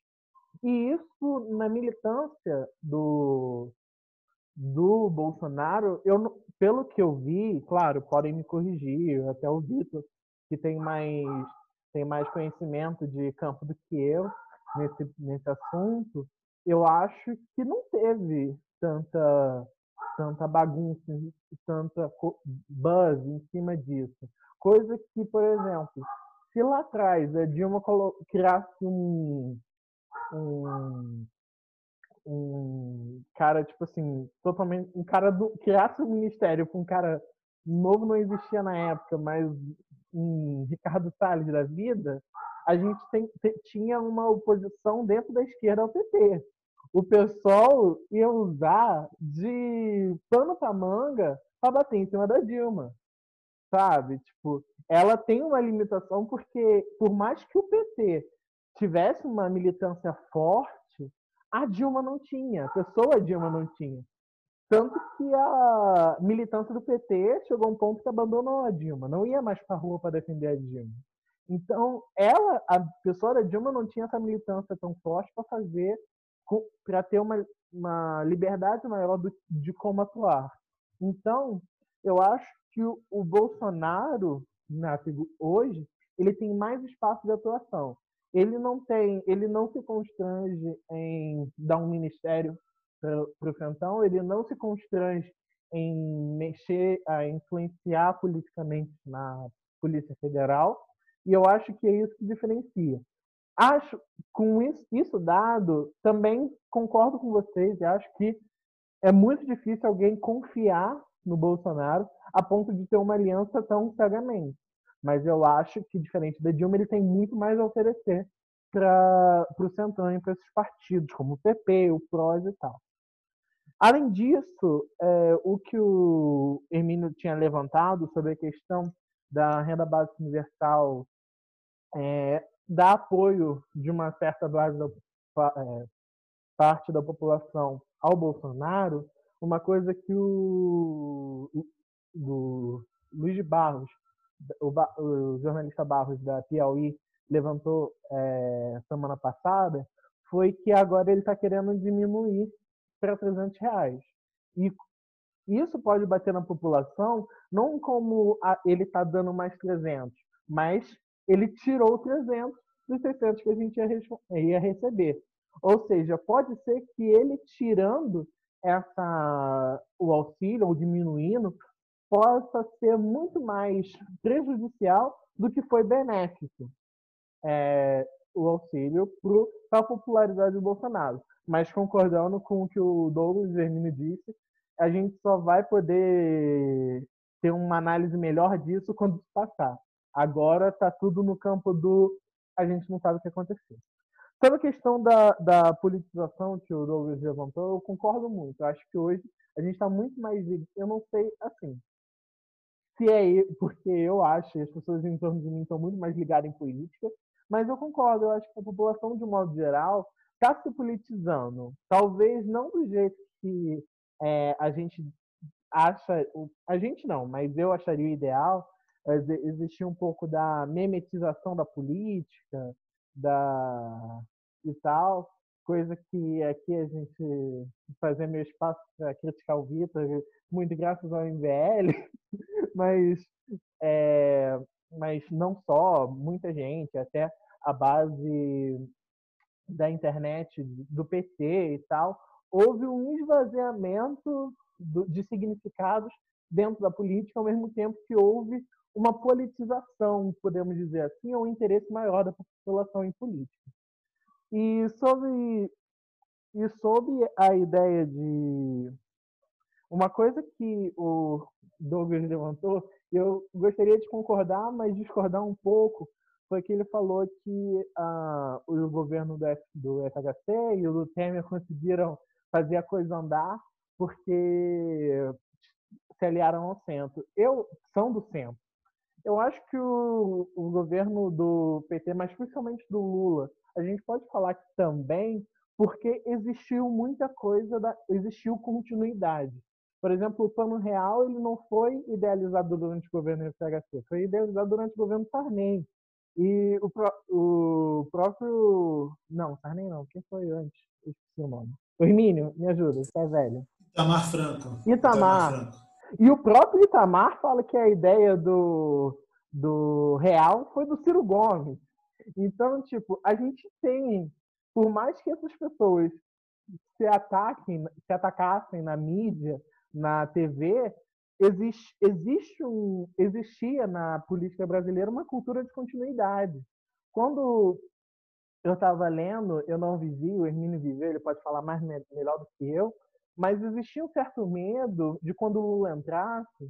E isso, na militância do, do Bolsonaro, eu, pelo que eu vi, claro, podem me corrigir, até o Vitor, que tem mais, tem mais conhecimento de campo do que eu, nesse, nesse assunto, eu acho que não teve tanta, tanta bagunça, tanta buzz em cima disso. Coisa que, por exemplo, se lá atrás a Dilma criasse um, um, um cara, tipo assim, totalmente. Um cara do. criasse um ministério com um cara novo não existia na época, mas um Ricardo Salles da vida, a gente tem, tinha uma oposição dentro da esquerda ao PT. O pessoal ia usar de pano para manga para bater em cima da Dilma. Sabe? Tipo, ela tem uma limitação porque, por mais que o PT tivesse uma militância forte, a Dilma não tinha, a pessoa Dilma não tinha. Tanto que a militância do PT chegou a um ponto que abandonou a Dilma, não ia mais para a rua para defender a Dilma. Então, ela, a pessoa da Dilma não tinha essa militância tão forte para fazer, para ter uma, uma liberdade maior do, de como atuar. Então, eu acho que o, o Bolsonaro, na, hoje, ele tem mais espaço de atuação. Ele não tem, ele não se constrange em dar um ministério para o Cantão, ele não se constrange em mexer, a influenciar politicamente na Polícia Federal, e eu acho que é isso que diferencia. Acho, com isso, isso dado, também concordo com vocês e acho que é muito difícil alguém confiar no Bolsonaro a ponto de ter uma aliança tão cegamente. Mas eu acho que, diferente da Dilma, ele tem muito mais a oferecer para o Centrão e para esses partidos, como o PP, o PROS e tal. Além disso, é, o que o Hermínio tinha levantado sobre a questão da renda básica universal é, dá apoio de uma certa base da, é, parte da população ao Bolsonaro, uma coisa que o, o, o Luiz Barros, o, o, jornalista Barros da Piauí, levantou é, semana passada, foi que agora ele está querendo diminuir para 300 reais. E isso pode bater na população, não como a, ele está dando mais 300, mas ele tirou 300 dos 600 que a gente ia, receber. Ou seja, pode ser que ele tirando essa o auxílio ou diminuindo possa ser muito mais prejudicial do que foi benéfico é, o auxílio para a popularidade do Bolsonaro. Mas concordando com o que o Douglas Vermino disse, a gente só vai poder ter uma análise melhor disso quando passar. Agora está tudo no campo do a gente não sabe o que aconteceu. Sobre a questão da, da politização que o Douglas levantou, eu concordo muito. Eu acho que hoje a gente está muito mais. Eu não sei, assim. Se é porque eu acho, as pessoas em torno de mim estão muito mais ligadas em política, mas eu concordo. Eu acho que a população, de um modo geral, está se politizando. Talvez não do jeito que é, a gente acha. A gente não, mas eu acharia o ideal existia um pouco da memetização da política, da e tal, coisa que aqui a gente fazer meu espaço para criticar o Vitor, muito graças ao MBL, mas é, mas não só, muita gente, até a base da internet, do PT e tal, houve um esvaziamento de significados dentro da política, ao mesmo tempo que houve uma politização, podemos dizer assim, ou um interesse maior da população em política. E sobre, e sobre a ideia de. Uma coisa que o Douglas levantou, Eu gostaria de concordar, mas discordar um pouco, foi que ele falou que ah, o governo do, F, do FHC e o do Temer conseguiram fazer a coisa andar porque se aliaram ao centro. Eu são do centro. Eu acho que o, o governo do PT, mas principalmente do Lula, a gente pode falar que também porque existiu muita coisa, da, existiu continuidade. Por exemplo, o Plano Real ele não foi idealizado durante o governo do FHC, foi idealizado durante o governo Sarney. E o, o próprio. Não, Sarney não, quem foi antes? Eu esqueci o nome. O Hermínio, me ajuda, você é velho. Itamar Franco. Itamar. Itamar Franco. E o próprio Itamar fala que a ideia do, do Real foi do Ciro Gomes. Então, tipo, a gente tem, por mais que essas pessoas se ataquem, se atacassem na mídia, na TV, existe, existe um, existia na política brasileira uma cultura de continuidade. Quando eu estava lendo, eu não vivi, o Hermínio viveu, ele pode falar mais melhor do que eu, mas existia um certo medo de quando o Lula entrasse,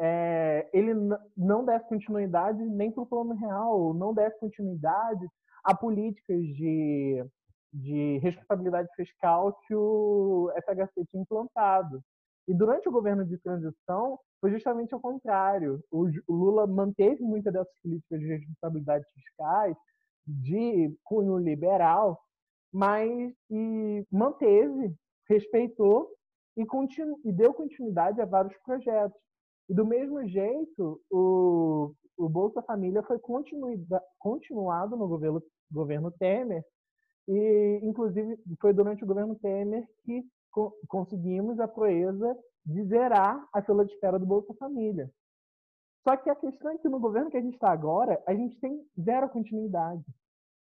é, ele não desse continuidade nem para o plano real, não desse continuidade a políticas de, de responsabilidade fiscal que o FHC tinha implantado. E durante o governo de transição, foi justamente o contrário. O, Lula manteve muitas dessas políticas de responsabilidade fiscais, de cunho liberal, mas e manteve respeitou e, continu, e deu continuidade a vários projetos. E do mesmo jeito, o, o Bolsa Família foi continuado no governo, governo Temer, e inclusive foi durante o governo Temer que co conseguimos a proeza de zerar a fila de espera do Bolsa Família. Só que a questão é que no governo que a gente está agora, a gente tem zero continuidade.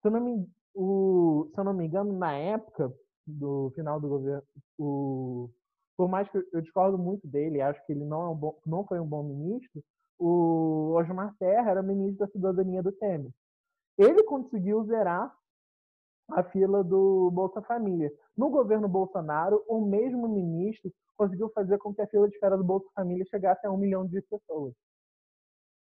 Se eu não me, o, se eu não me engano, na época, do final do governo, o, por mais que eu discordo muito dele, acho que ele não, é um bom, não foi um bom ministro, o Osmar Terra era ministro da cidadania do Temer. Ele conseguiu zerar a fila do Bolsa Família. No governo Bolsonaro, o mesmo ministro conseguiu fazer com que a fila de espera do Bolsa Família chegasse a um milhão de pessoas.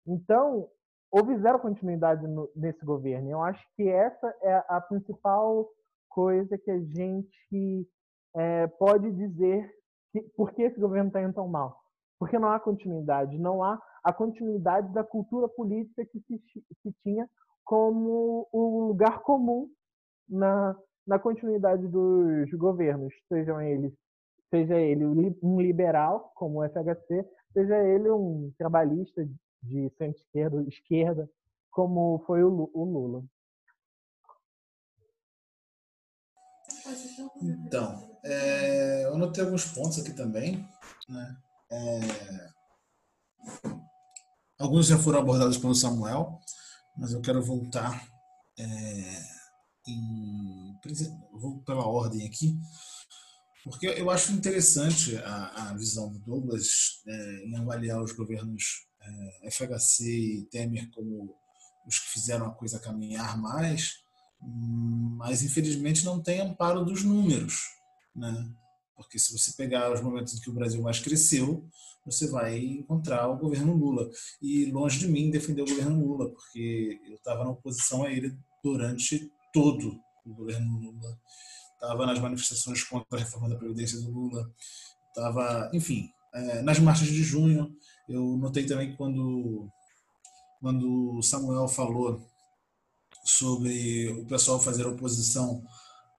Então, houve zero continuidade no, nesse governo. Eu acho que essa é a principal coisa que a gente é, pode dizer que, por que esse governo está indo tão mal. Porque não há continuidade, não há a continuidade da cultura política que se, se tinha como o lugar comum na, na continuidade dos governos, sejam eles seja ele um liberal como o FHC, seja ele um trabalhista de centro-esquerda, esquerda, como foi o Lula. Então, é, eu notei alguns pontos aqui também. Né? É, alguns já foram abordados pelo Samuel, mas eu quero voltar é, em, vou pela ordem aqui, porque eu acho interessante a, a visão do Douglas é, em avaliar os governos é, FHC e Temer como os que fizeram a coisa caminhar mais, mas infelizmente não tem amparo dos números, né? Porque se você pegar os momentos em que o Brasil mais cresceu, você vai encontrar o governo Lula. E longe de mim defender o governo Lula, porque eu estava na oposição a ele durante todo o governo Lula. Estava nas manifestações contra a reforma da Previdência do Lula. Estava, enfim, é, nas marchas de junho. Eu notei também quando, quando Samuel falou sobre o pessoal fazer oposição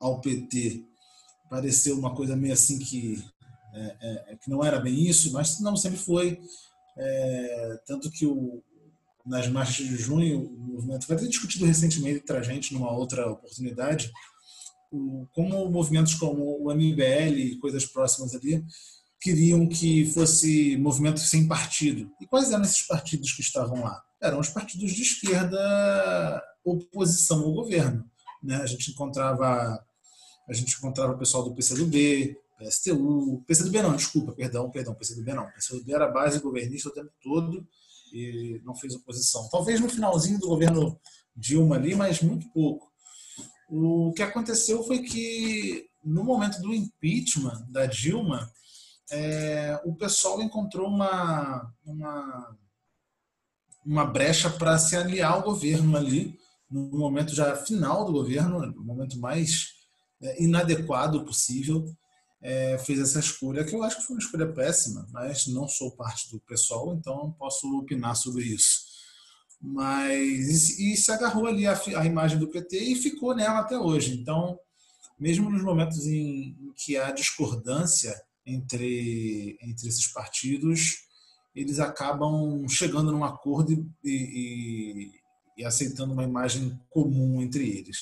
ao PT pareceu uma coisa meio assim que, é, é, é, que não era bem isso, mas não sempre foi. É, tanto que o, nas marchas de junho, o movimento foi até discutido recentemente entre a gente numa outra oportunidade, o, como movimentos como o MBL e coisas próximas ali queriam que fosse movimento sem partido. E quais eram esses partidos que estavam lá? Eram os partidos de esquerda oposição ao governo. Né? A gente encontrava a gente encontrava o pessoal do PCdoB, PSTU, PCdoB não, desculpa, perdão, perdão, PCdoB não. PCdoB era base governista o tempo todo e não fez oposição. Talvez no finalzinho do governo Dilma ali, mas muito pouco. O que aconteceu foi que no momento do impeachment da Dilma, é, o pessoal encontrou uma, uma uma brecha para se aliar ao governo ali, no momento já final do governo, no momento mais é, inadequado possível, é, fez essa escolha, que eu acho que foi uma escolha péssima, mas não sou parte do pessoal, então posso opinar sobre isso. Mas e se agarrou ali a, a, imagem do PT e ficou nela até hoje. Então, mesmo nos momentos em, em que há discordância entre, entre esses partidos, eles acabam chegando num acordo e, e, e aceitando uma imagem comum entre eles.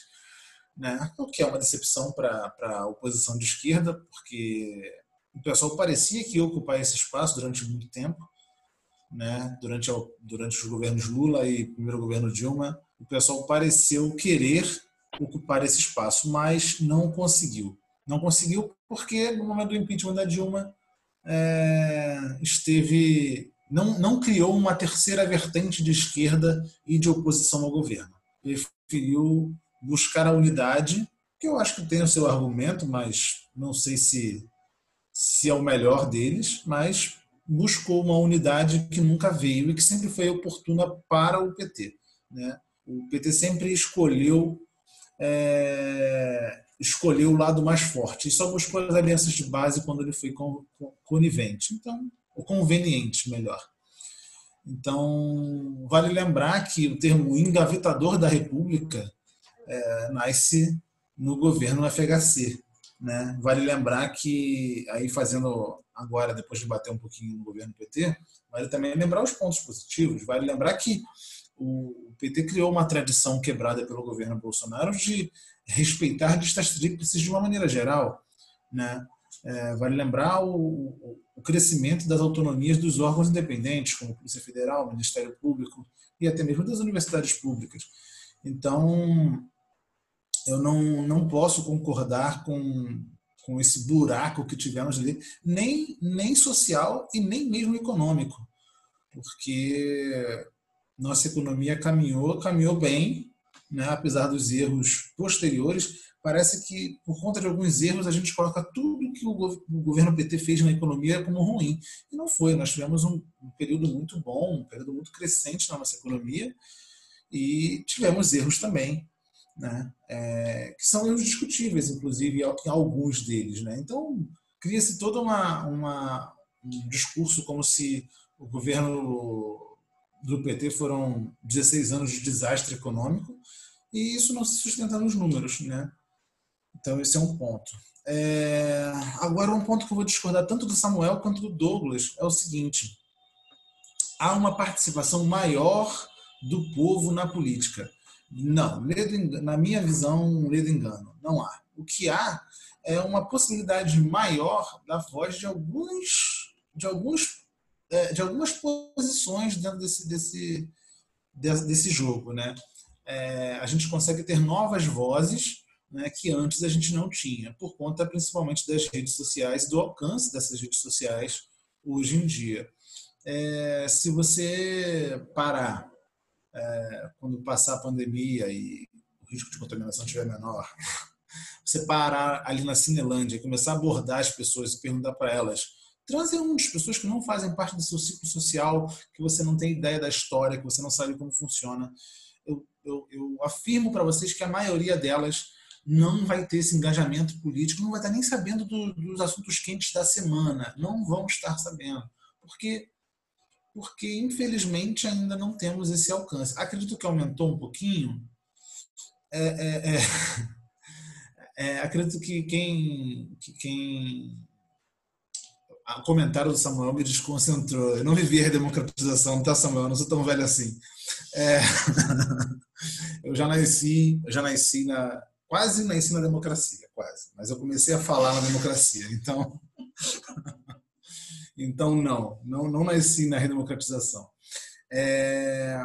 Né? O que é uma decepção para a oposição de esquerda, porque o pessoal parecia que ia ocupar esse espaço durante muito tempo, né? durante, durante os governos Lula e primeiro governo Dilma, o pessoal pareceu querer ocupar esse espaço, mas não conseguiu. Não conseguiu porque no momento do impeachment da Dilma é, esteve não, não criou uma terceira vertente de esquerda e de oposição ao governo. Preferiu buscar a unidade, que eu acho que tem o seu argumento, mas não sei se, se é o melhor deles, mas buscou uma unidade que nunca veio e que sempre foi oportuna para o PT. Né? O PT sempre escolheu é, escolheu o lado mais forte e só buscou as alianças de base quando ele foi conivente, então ou conveniente, melhor. Então vale lembrar que o termo engavetador da República é, nasce no governo FHC, né? Vale lembrar que aí fazendo agora depois de bater um pouquinho no governo PT, vale também lembrar os pontos positivos. Vale lembrar que o PT criou uma tradição quebrada pelo governo Bolsonaro de respeitar listas tríplices de uma maneira geral. Né? É, vale lembrar o, o, crescimento das autonomias dos órgãos independentes, como a Polícia Federal, o Ministério Público e até mesmo das universidades públicas. Então, eu não, não posso concordar com, com esse buraco que tivemos ali, nem, nem social e nem mesmo econômico, porque nossa economia caminhou, caminhou bem, né, apesar dos erros posteriores. Parece que, por conta de alguns erros, a gente coloca tudo que o, governo PT fez na economia como ruim. E não foi. Nós tivemos um, período muito bom, um período muito crescente na nossa economia e tivemos erros também. Né, é, que são erros discutíveis, inclusive, em alguns deles. Né? Então, cria-se todo uma, uma, um discurso como se o governo do PT foram 16 anos de desastre econômico e isso não se sustenta nos números, né? Então esse é um ponto. É... Agora um ponto que eu vou discordar tanto do Samuel quanto do Douglas é o seguinte: há uma participação maior do povo na política. Não, na minha visão, ledo engano, não há. O que há é uma possibilidade maior da voz de alguns de alguns é, de algumas posições dentro desse, desse, desse jogo. Né? É, a gente consegue ter novas vozes né, que antes a gente não tinha, por conta principalmente das redes sociais, do alcance dessas redes sociais hoje em dia. É, se você parar, é, quando passar a pandemia e o risco de contaminação estiver menor, você parar ali na Cinelândia e começar a abordar as pessoas e perguntar para elas Transeuntes, pessoas que não fazem parte do seu ciclo social, que você não tem ideia da história, que você não sabe como funciona. Eu, eu, eu afirmo para vocês que a maioria delas não vai ter esse engajamento político, não vai estar nem sabendo do, dos assuntos quentes da semana, não vão estar sabendo, porque porque infelizmente ainda não temos esse alcance. Acredito que aumentou um pouquinho. É, é, é, é acredito que quem, que quem o comentário do Samuel me desconcentrou. Eu não vivi a redemocratização, tá, Samuel? Eu não sou tão velho assim. É... eu já nasci, eu já nasci na quase na democracia, quase. Mas eu comecei a falar na democracia, então então não, não, não nasci na redemocratização. É...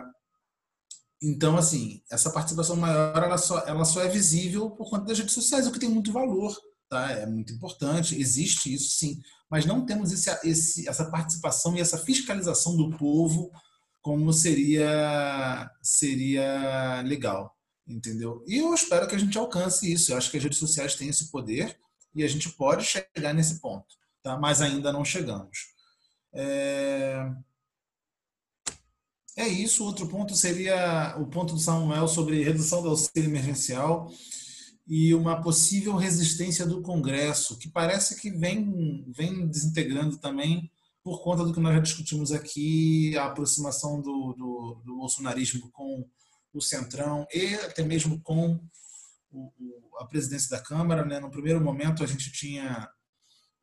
Então, assim, essa participação maior ela só, ela só é visível por conta das redes sociais, o que tem muito valor, tá? É muito importante, existe isso sim mas não temos esse, esse, essa participação e essa fiscalização do povo como seria seria legal, entendeu? E eu espero que a gente alcance isso. Eu acho que as redes sociais têm esse poder e a gente pode chegar nesse ponto, tá? Mas ainda não chegamos. É... É isso. Outro ponto seria o ponto do Samuel sobre redução do auxílio emergencial e uma possível resistência do Congresso, que parece que vem, vem desintegrando também por conta do que nós já discutimos aqui, a aproximação do, do, do bolsonarismo com o Centrão e até mesmo com o, o, a presidência da Câmara. Né? No primeiro momento, a gente tinha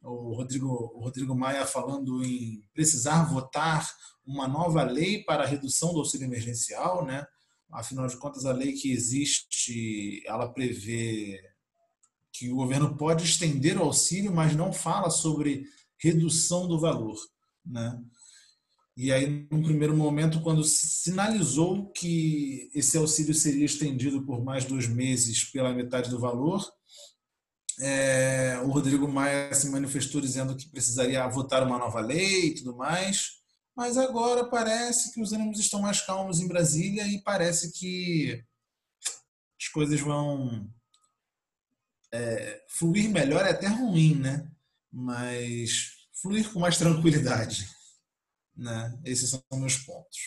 o Rodrigo, o Rodrigo Maia falando em precisar votar uma nova lei para a redução do auxílio emergencial, né? Afinal de contas, a lei que existe, ela prevê que o governo pode estender o auxílio, mas não fala sobre redução do valor, né? E aí, no primeiro momento, quando sinalizou que esse auxílio seria estendido por mais dois meses pela metade do valor, é, o Rodrigo Maia se manifestou dizendo que precisaria votar uma nova lei e tudo mais, mas agora parece que os ânimos estão mais calmos em Brasília e parece que as coisas vão é, fluir melhor, é até ruim, né? Mas fluir com mais tranquilidade. Né? Esses são meus pontos.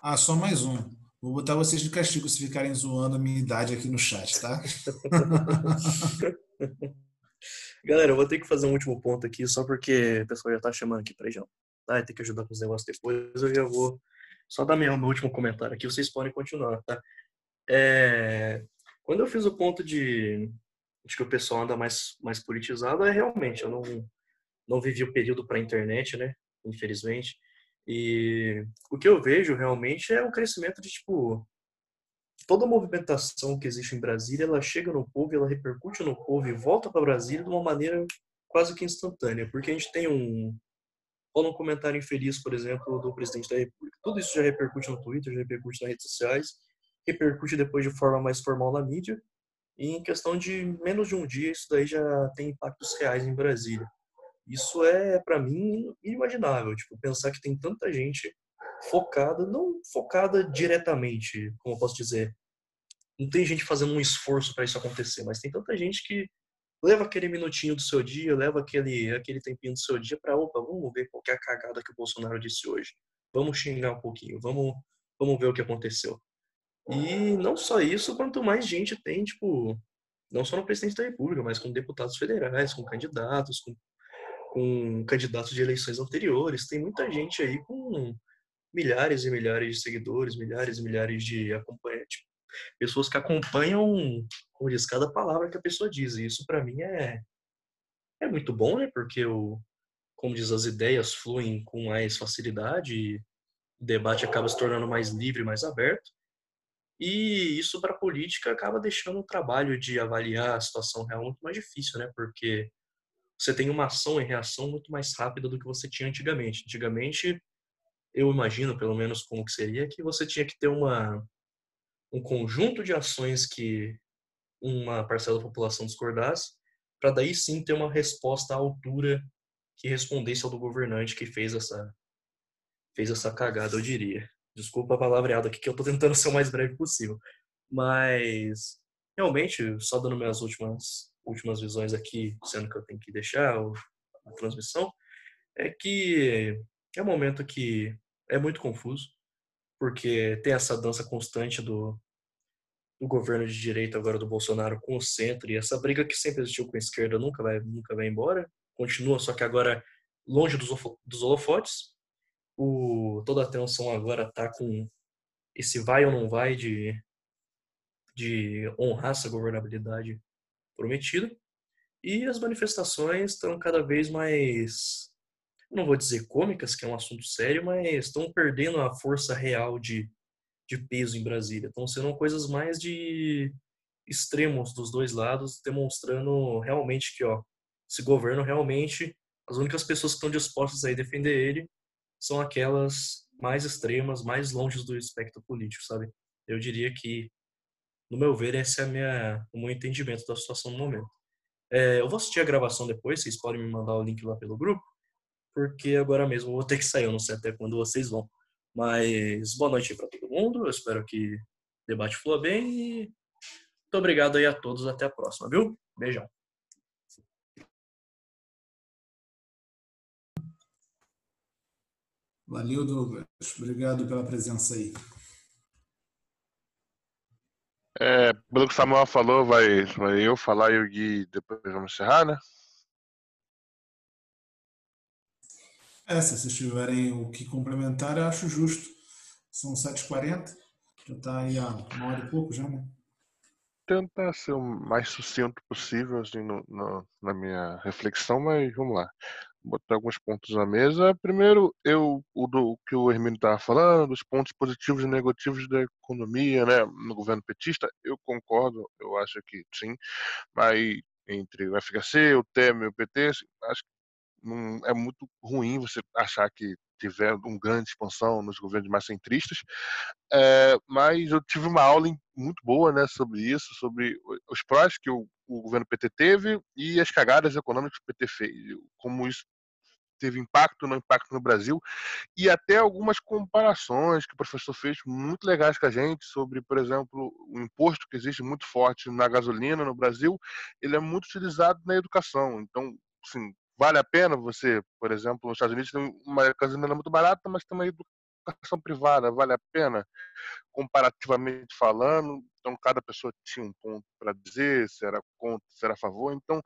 Ah, só mais um. Vou botar vocês de castigo se ficarem zoando a minha idade aqui no chat, tá? Galera, eu vou ter que fazer um último ponto aqui, só porque o pessoal já tá chamando aqui pra João. Tá? Tem que ajudar com os negócios depois. Eu já vou só dar meu, meu último comentário aqui, vocês podem continuar, tá? É... Quando eu fiz o ponto de, de que o pessoal anda mais, mais politizado, é realmente, eu não, não vivi o período para internet, né? Infelizmente. E o que eu vejo realmente é o crescimento de, tipo, toda a movimentação que existe em Brasília, ela chega no povo, ela repercute no povo e volta para Brasília de uma maneira quase que instantânea, porque a gente tem um rola um comentário infeliz, por exemplo, do presidente da República. Tudo isso já repercute no Twitter, já repercute nas redes sociais, repercute depois de forma mais formal na mídia, e em questão de menos de um dia, isso daí já tem impactos reais em Brasília. Isso é, para mim, inimaginável. Tipo, pensar que tem tanta gente focada, não focada diretamente, como eu posso dizer. Não tem gente fazendo um esforço para isso acontecer, mas tem tanta gente que leva aquele minutinho do seu dia, leva aquele, aquele tempinho do seu dia para, opa, vamos ver qual é a cagada que o Bolsonaro disse hoje. Vamos xingar um pouquinho, vamos, vamos ver o que aconteceu. E não só isso, quanto mais gente tem, tipo, não só no presidente da República, mas com deputados federais, com candidatos, com com candidatos de eleições anteriores. Tem muita gente aí com milhares e milhares de seguidores, milhares e milhares de acompanhantes. Pessoas que acompanham, como diz, cada palavra que a pessoa diz. E isso, para mim, é, é muito bom, né? Porque, o, como diz, as ideias fluem com mais facilidade o debate acaba se tornando mais livre, mais aberto. E isso para a política acaba deixando o trabalho de avaliar a situação real muito mais difícil, né? Porque você tem uma ação e reação muito mais rápida do que você tinha antigamente. Antigamente, eu imagino, pelo menos como que seria, que você tinha que ter uma, um conjunto de ações que uma parcela da população discordasse, para daí sim ter uma resposta à altura que respondesse ao do governante que fez essa fez essa cagada, eu diria. Desculpa a palavreada aqui que eu estou tentando ser o mais breve possível. Mas realmente, só dando minhas últimas últimas visões aqui, sendo que eu tenho que deixar a transmissão, é que é um momento que é muito confuso, porque tem essa dança constante do, do governo de direita agora do Bolsonaro com o centro e essa briga que sempre existiu com a esquerda nunca vai nunca vai embora, continua só que agora longe dos, dos holofotes. O, toda a atenção agora está com esse vai ou não vai de, de honrar essa governabilidade prometido. E as manifestações estão cada vez mais, não vou dizer cômicas, que é um assunto sério, mas estão perdendo a força real de, de peso em Brasília. Estão sendo coisas mais de extremos dos dois lados, demonstrando realmente que, ó, esse governo realmente, as únicas pessoas que estão dispostas a defender ele são aquelas mais extremas, mais longe do espectro político, sabe? Eu diria que no meu ver, esse é minha, o meu entendimento da situação no momento. É, eu vou assistir a gravação depois, vocês podem me mandar o link lá pelo grupo, porque agora mesmo eu vou ter que sair, eu não sei até quando vocês vão. Mas boa noite para todo mundo, eu espero que o debate flua bem e muito obrigado aí a todos, até a próxima, viu? Beijão. Valeu, Douglas. Obrigado pela presença aí. É, pelo que o Samuel falou, vai, vai eu falar e o Gui depois vamos encerrar, né? É, se vocês tiverem o que complementar, eu acho justo. São 7h40, já está aí há uma hora e pouco já, né? Tentar ser o mais sucinto possível assim, no, no, na minha reflexão, mas vamos lá. Botar alguns pontos na mesa. Primeiro, eu, o do que o Hermínio estava falando, os pontos positivos e negativos da economia né, no governo petista, eu concordo, eu acho que sim, mas entre o FHC, o Temer e o PT, assim, acho que não, é muito ruim você achar que tiver uma grande expansão nos governos mais centristas, é, mas eu tive uma aula muito boa né, sobre isso, sobre os prós que o, o governo PT teve e as cagadas econômicas que o PT fez, como isso teve impacto no impacto no Brasil e até algumas comparações que o professor fez muito legais com a gente sobre, por exemplo, o imposto que existe muito forte na gasolina no Brasil, ele é muito utilizado na educação. Então, assim, vale a pena você, por exemplo, nos Estados Unidos tem uma gasolina muito barata, mas tem uma educação privada, vale a pena, comparativamente falando. Então, cada pessoa tinha um ponto para dizer, se era contra, se era a favor. Então,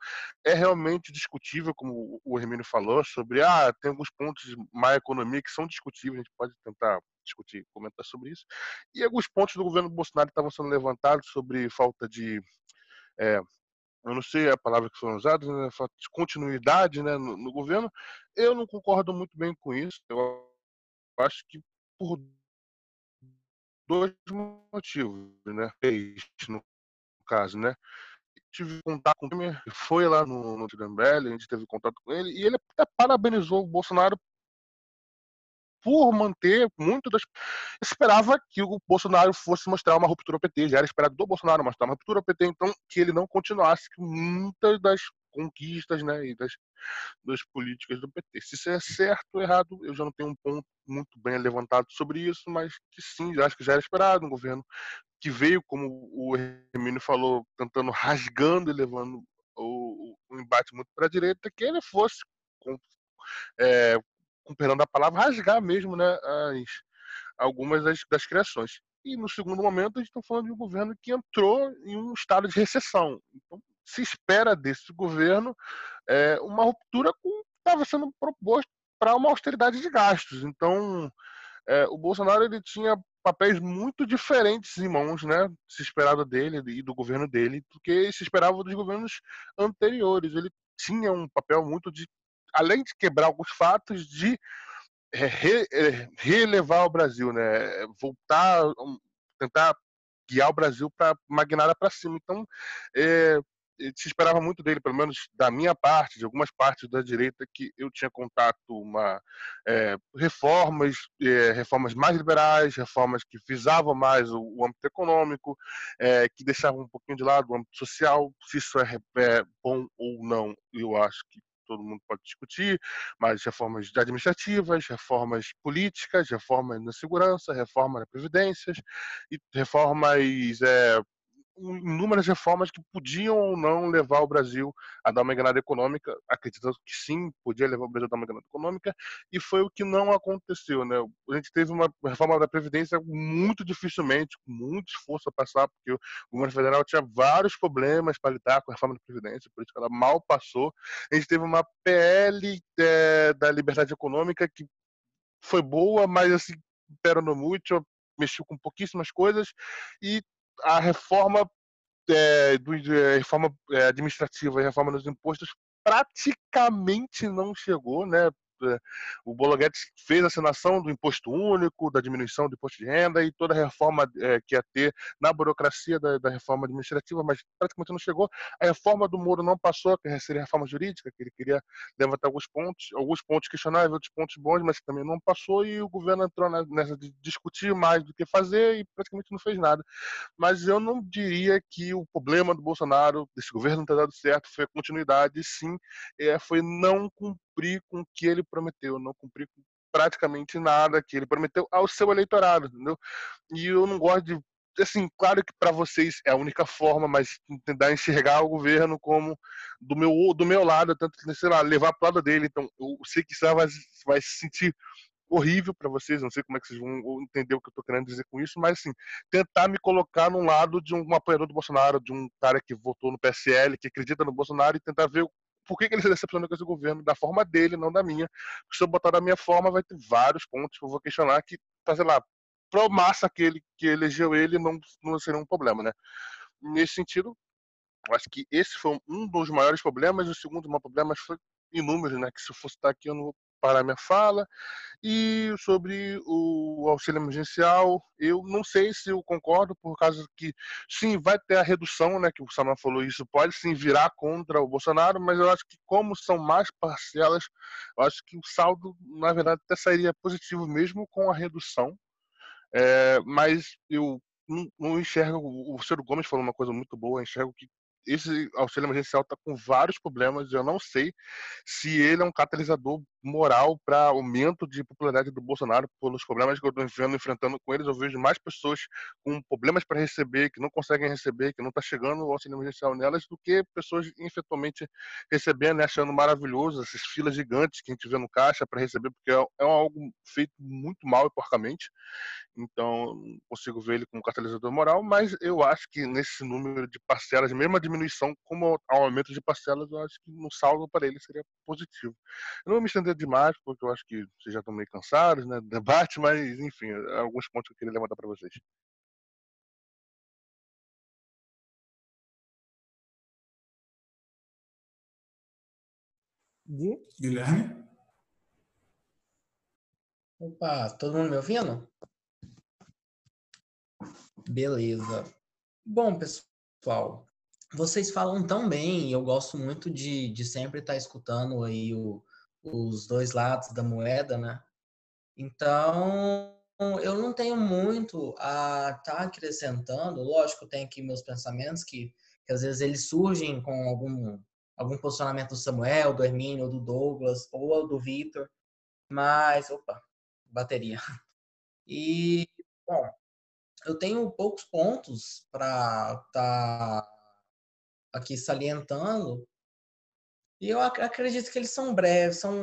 é realmente discutível, como o Hermínio falou, sobre, ah, tem alguns pontos de má economia que são discutíveis, a gente pode tentar discutir, comentar sobre isso. E alguns pontos do governo Bolsonaro estavam sendo levantados sobre falta de é, eu não sei a palavra que foram usadas, né, de continuidade né, no, no, governo, eu não concordo muito bem com isso. Eu acho que por dois motivos, né? No caso, né? Tive contato com ele, foi lá no, no Tirambelli, a gente teve contato com ele, e ele até parabenizou o Bolsonaro por manter muito das. Esperava que o Bolsonaro fosse mostrar uma ruptura ao PT, já era esperado do Bolsonaro mostrar uma ruptura ao PT, então que ele não continuasse com muitas das conquistas né, e das, das políticas do PT. Se isso é certo ou errado, eu já não tenho um ponto muito bem levantado sobre isso, mas que sim, acho que já era esperado um governo que veio, como o Hermínio falou, tentando rasgando e levando o, o embate muito para a direita, que ele fosse com, é, da palavra, rasgar mesmo né, as, algumas das, das criações. E no segundo momento, a gente está falando de um governo que entrou em um estado de recessão. Então, se espera desse governo é, uma ruptura com o que estava sendo proposto para uma austeridade de gastos. Então, é, o Bolsonaro ele tinha papéis muito diferentes em mãos, né? Se esperava dele e do governo dele, do que se esperava dos governos anteriores. Ele tinha um papel muito de além de quebrar alguns fatos, de é, re, é, relevar o Brasil, né? Voltar, tentar guiar o Brasil para magnada para cima. Então, é, se esperava muito dele, pelo menos da minha parte, de algumas partes da direita, que eu tinha contato uma é, reformas, é, reformas mais liberais, reformas que visavam mais o, o âmbito econômico, é, que deixavam um pouquinho de lado o âmbito social. Se isso é, é bom ou não, eu acho que todo mundo pode discutir, mas reformas administrativas, reformas políticas, reformas na segurança, reforma na previdência e reformas inúmeras reformas que podiam ou não levar o Brasil a dar uma enganada econômica, acreditando que sim, podia levar o Brasil a dar uma enganada econômica, e foi o que não aconteceu. Né? A gente teve uma reforma da Previdência muito dificilmente, com muito esforço a passar, porque o governo federal tinha vários problemas para lidar com a reforma da Previdência, por isso que ela mal passou. A gente teve uma PL é, da liberdade econômica que foi boa, mas assim, pero no muito, mexeu com pouquíssimas coisas e a reforma é, do, é, reforma é, administrativa e reforma dos impostos praticamente não chegou, né? É, o Bolo Guedes fez a assinação do imposto único, da diminuição do imposto de renda e toda a reforma é, que ia ter na burocracia da, da, reforma administrativa, mas praticamente não chegou. A reforma do Moro não passou, que seria a reforma jurídica, que ele queria levantar alguns pontos, alguns pontos questionáveis, outros pontos bons, mas também não passou e o governo entrou nessa de discutir mais do que fazer e praticamente não fez nada. Mas eu não diria que o problema do Bolsonaro, desse governo não ter dado certo, foi a continuidade, sim, é, foi não cumprir cumprir com o que ele prometeu, não cumprir com praticamente nada que ele prometeu ao seu eleitorado, entendeu? E eu não gosto de assim, claro que para vocês é a única forma, mas tentar enxergar o governo como do meu do meu lado, tanto que sei lá, levar para o lado dele. Então, eu sei que você vai, vai se sentir horrível para vocês, não sei como é que vocês vão entender o que eu estou querendo dizer com isso, mas assim, tentar me colocar no lado de um apoiador do Bolsonaro, de um cara que votou no PSL, que acredita no Bolsonaro e tentar ver por que, que ele se decepcionou com esse governo, da forma dele, não da minha. Porque se eu botar da minha forma, vai ter vários pontos que eu vou questionar que, tá, sei lá, pro massa que ele que elegeu ele não, não seria um problema, né? Nesse sentido, acho que esse foi um dos maiores problemas, o segundo maior problema foi inúmeros, né? Que se eu fosse estar aqui eu não vou parar minha fala. E sobre o auxílio emergencial, eu não sei se eu concordo, por causa que sim, vai ter a redução, né? Que o Samuel falou, isso pode sim virar contra o Bolsonaro, mas eu acho que como são mais parcelas, eu acho que o saldo, na verdade, até sairia positivo mesmo com a redução. É, mas eu não, não enxergo, o Ciro Gomes falou uma coisa muito boa, enxergo que esse auxílio emergencial está com vários problemas. Eu não sei se ele é um catalisador moral para aumento de popularidade do Bolsonaro pelos problemas que eu estou enfrentando com eles. Eu vejo mais pessoas com problemas para receber, que não conseguem receber, que não está chegando o auxílio emergencial nelas, do que pessoas efetivamente recebendo e achando maravilhoso essas filas gigantes que a gente vê no caixa para receber, porque é, é algo feito muito mal e porcamente. Então, não consigo ver ele como catalisador moral, mas eu acho que nesse número de parcelas, mesmo a diminuição, como aumento de parcelas, eu acho que no saldo para ele seria positivo. Eu não vou me estender demais, porque eu acho que vocês já estão meio cansados, né, do debate, mas enfim, alguns pontos que eu queria levantar para vocês. De? Guilherme? Opa, todo mundo me ouvindo? Beleza. Bom, pessoal, vocês falam tão bem, e eu gosto muito de, de sempre estar escutando aí o, os dois lados da moeda, né? Então, eu não tenho muito a estar tá acrescentando. Lógico, tem aqui meus pensamentos que, que às vezes eles surgem com algum, algum posicionamento do Samuel, do Hermínio, do Douglas ou do Victor, mas, opa, bateria. E, bom, eu tenho poucos pontos para estar tá aqui salientando. E eu ac acredito que eles são breves, são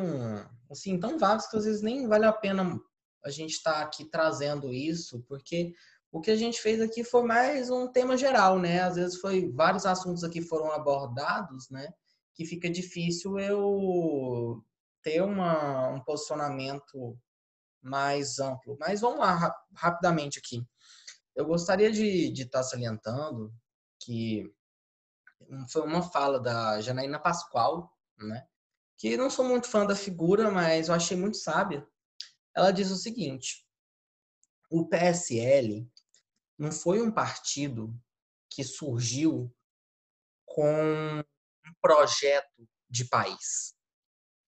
assim tão vagos que às vezes nem vale a pena a gente estar tá aqui trazendo isso, porque o que a gente fez aqui foi mais um tema geral, né? Às vezes foi vários assuntos aqui foram abordados, né? Que fica difícil eu ter uma, um posicionamento mais amplo. Mas vamos lá, rapidamente aqui. Eu gostaria de estar tá salientando que foi uma fala da Janaína Pascoal, né? Que não sou muito fã da figura, mas eu achei muito sábia. Ela diz o seguinte: o PSL não foi um partido que surgiu com um projeto de país.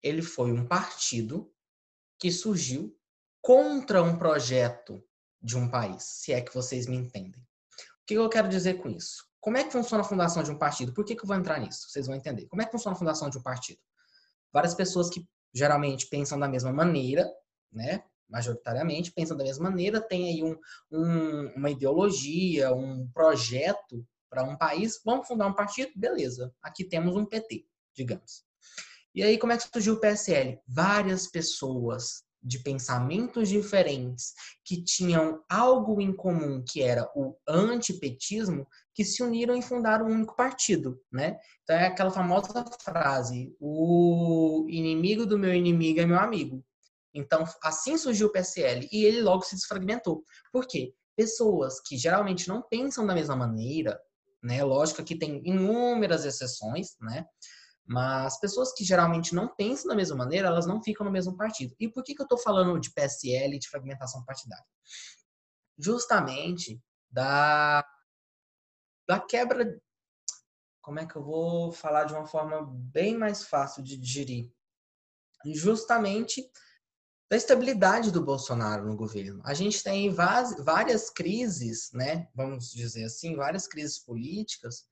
Ele foi um partido que surgiu contra um projeto de um país, se é que vocês me entendem. O que eu quero dizer com isso? Como é que funciona a fundação de um partido? Por que, que eu vou entrar nisso? Vocês vão entender. Como é que funciona a fundação de um partido? Várias pessoas que geralmente pensam da mesma maneira, né? majoritariamente pensam da mesma maneira, tem aí um, um, uma ideologia, um projeto para um país, vamos fundar um partido? Beleza, aqui temos um PT, digamos. E aí, como é que surgiu o PSL? Várias pessoas de pensamentos diferentes que tinham algo em comum, que era o antipetismo, que se uniram e fundaram um único partido, né? Então é aquela famosa frase: o inimigo do meu inimigo é meu amigo. Então assim surgiu o PSL e ele logo se desfragmentou. Por quê? Pessoas que geralmente não pensam da mesma maneira, né? Lógico que tem inúmeras exceções, né? Mas pessoas que geralmente não pensam da mesma maneira, elas não ficam no mesmo partido. E por que, que eu estou falando de PSL de fragmentação partidária? Justamente da, da quebra. Como é que eu vou falar de uma forma bem mais fácil de digerir? Justamente da estabilidade do Bolsonaro no governo. A gente tem várias crises, né? Vamos dizer assim, várias crises políticas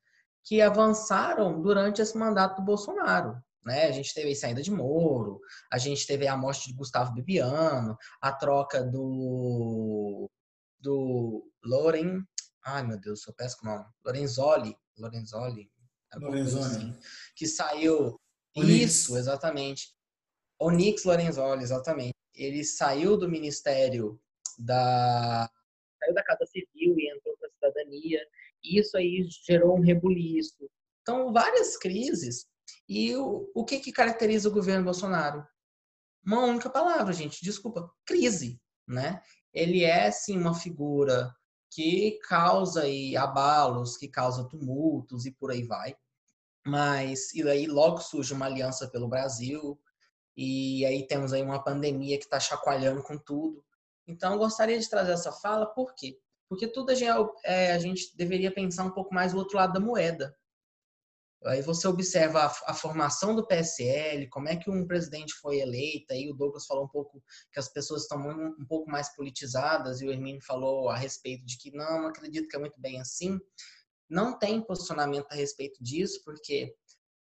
que avançaram durante esse mandato do Bolsonaro. Né? A gente teve a saída de Moro, a gente teve a morte de Gustavo Bibiano, a troca do do Loren, ai meu Deus, eu peço o nome, Lorenzoli, Lorenzoli, Lorenzoli. Assim, que saiu Onix. isso, exatamente. Onix Lorenzoli, exatamente. ele saiu do Ministério da saiu da Casa Civil e entrou para a cidadania. E isso aí gerou um rebuliço. Então, várias crises. E o, o que, que caracteriza o governo Bolsonaro? Uma única palavra, gente. Desculpa, crise, né? Ele é sim uma figura que causa aí abalos, que causa tumultos e por aí vai. Mas e aí logo surge uma aliança pelo Brasil e aí temos aí uma pandemia que está chacoalhando com tudo. Então gostaria de trazer essa fala, por quê? Porque tudo a gente, é, a gente deveria pensar um pouco mais do outro lado da moeda. Aí você observa a, a, formação do PSL, como é que um presidente foi eleito, aí o Douglas falou um pouco que as pessoas estão um, um pouco mais politizadas, e o Hermínio falou a respeito de que não, acredito que é muito bem assim. Não tem posicionamento a respeito disso, porque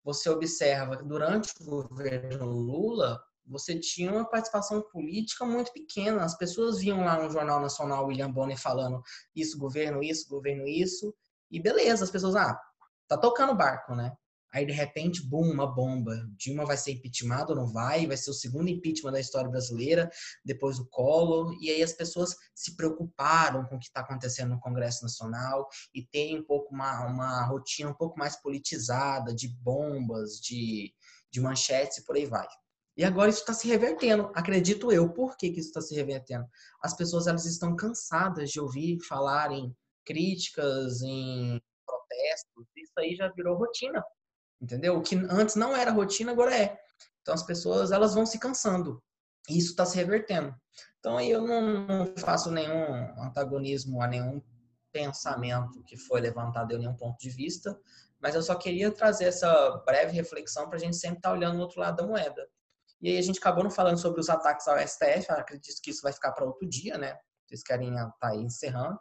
você observa que durante o governo Lula, você tinha uma participação política muito pequena. As pessoas viam lá no Jornal Nacional William Bonner falando isso, governo, isso, governo, isso, e beleza, as pessoas, ah, tá tocando o barco, né? Aí de repente, bum, uma bomba. Dilma vai ser impeachment ou não vai? Vai ser o segundo impeachment da história brasileira, depois do Collor. E aí as pessoas se preocuparam com o que está acontecendo no Congresso Nacional e tem um pouco uma, uma rotina um pouco mais politizada de bombas, de, de manchetes e por aí vai. E agora isso está se revertendo, acredito eu. Por que, que isso está se revertendo? As pessoas elas estão cansadas de ouvir falar em críticas, em protestos. Isso aí já virou rotina, entendeu? O que antes não era rotina, agora é. Então as pessoas elas vão se cansando. E isso está se revertendo. Então aí eu não, não faço nenhum antagonismo a nenhum pensamento que foi levantado em nenhum ponto de vista, mas eu só queria trazer essa breve reflexão para a gente sempre estar tá olhando no outro lado da moeda. E aí a gente acabou não falando sobre os ataques ao STF, acredito que isso vai ficar para outro dia, né? Vocês querem estar tá aí encerrando.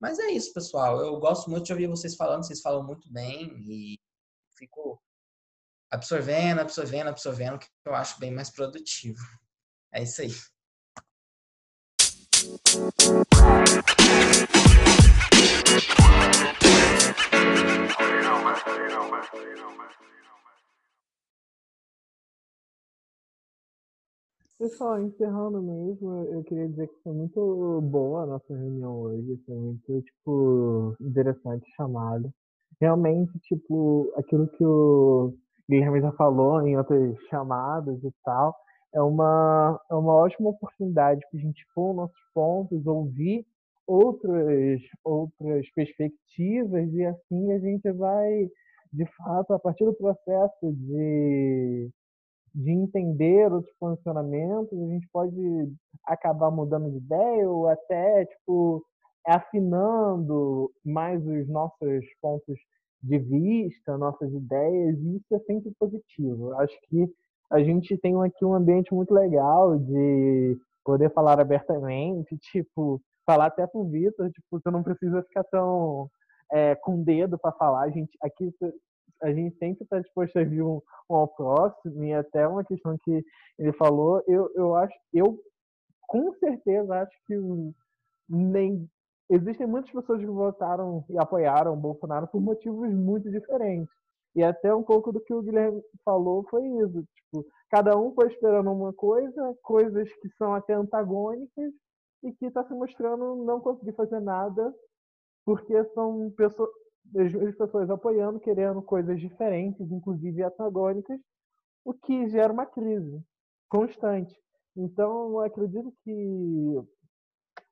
Mas é isso, pessoal. Eu gosto muito de ouvir vocês falando, vocês falam muito bem e fico absorvendo, absorvendo, absorvendo, que eu acho bem mais produtivo. É isso aí. Pessoal, encerrando mesmo, eu queria dizer que foi muito boa a nossa reunião hoje, foi muito, tipo, interessante chamada. Realmente, tipo, aquilo que o Guilherme já falou em outras chamadas e tal, é uma, é uma ótima oportunidade para a gente pôr nossos pontos, ouvir outras, outras perspectivas e assim a gente vai, de fato, a partir do processo de de entender os posicionamentos, a gente pode acabar mudando de ideia ou até tipo afinando mais os nossos pontos de vista, nossas ideias, e isso é sempre positivo. Acho que a gente tem aqui um ambiente muito legal de poder falar abertamente, tipo, falar até pro Vitor, tipo, você não precisa ficar tão é, com dedo para falar. A gente aqui a gente sempre está disposto a vir um, um, ao próximo, e até uma questão que ele falou, eu, eu acho, eu com certeza acho que nem existem muitas pessoas que votaram e apoiaram o Bolsonaro por motivos muito diferentes. E até um pouco do que o Guilherme falou foi isso. Tipo, cada um foi esperando uma coisa, coisas que são até antagônicas, e que está se mostrando não conseguir fazer nada porque são pessoas, as pessoas apoiando, querendo coisas diferentes, inclusive antagônicas, o que gera uma crise constante. Então, acredito que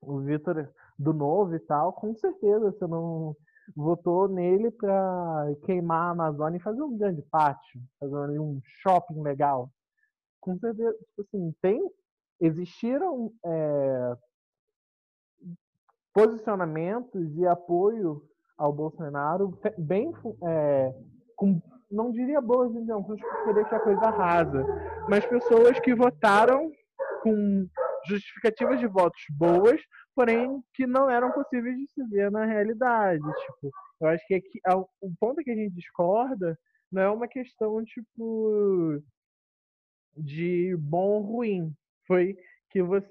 o Vitor do Novo e tal, com certeza você não votou nele para queimar a Amazônia e fazer um grande pátio, fazer um shopping legal. Com certeza, tipo assim, tem, existiram é, posicionamentos e apoio ao Bolsonaro bem é, com não diria boas intenções porque deixa a coisa rasa, mas pessoas que votaram com justificativas de votos boas, porém que não eram possíveis de se ver na realidade. Tipo, eu acho que aqui, o ponto que a gente discorda não é uma questão tipo de bom ou ruim. Foi que você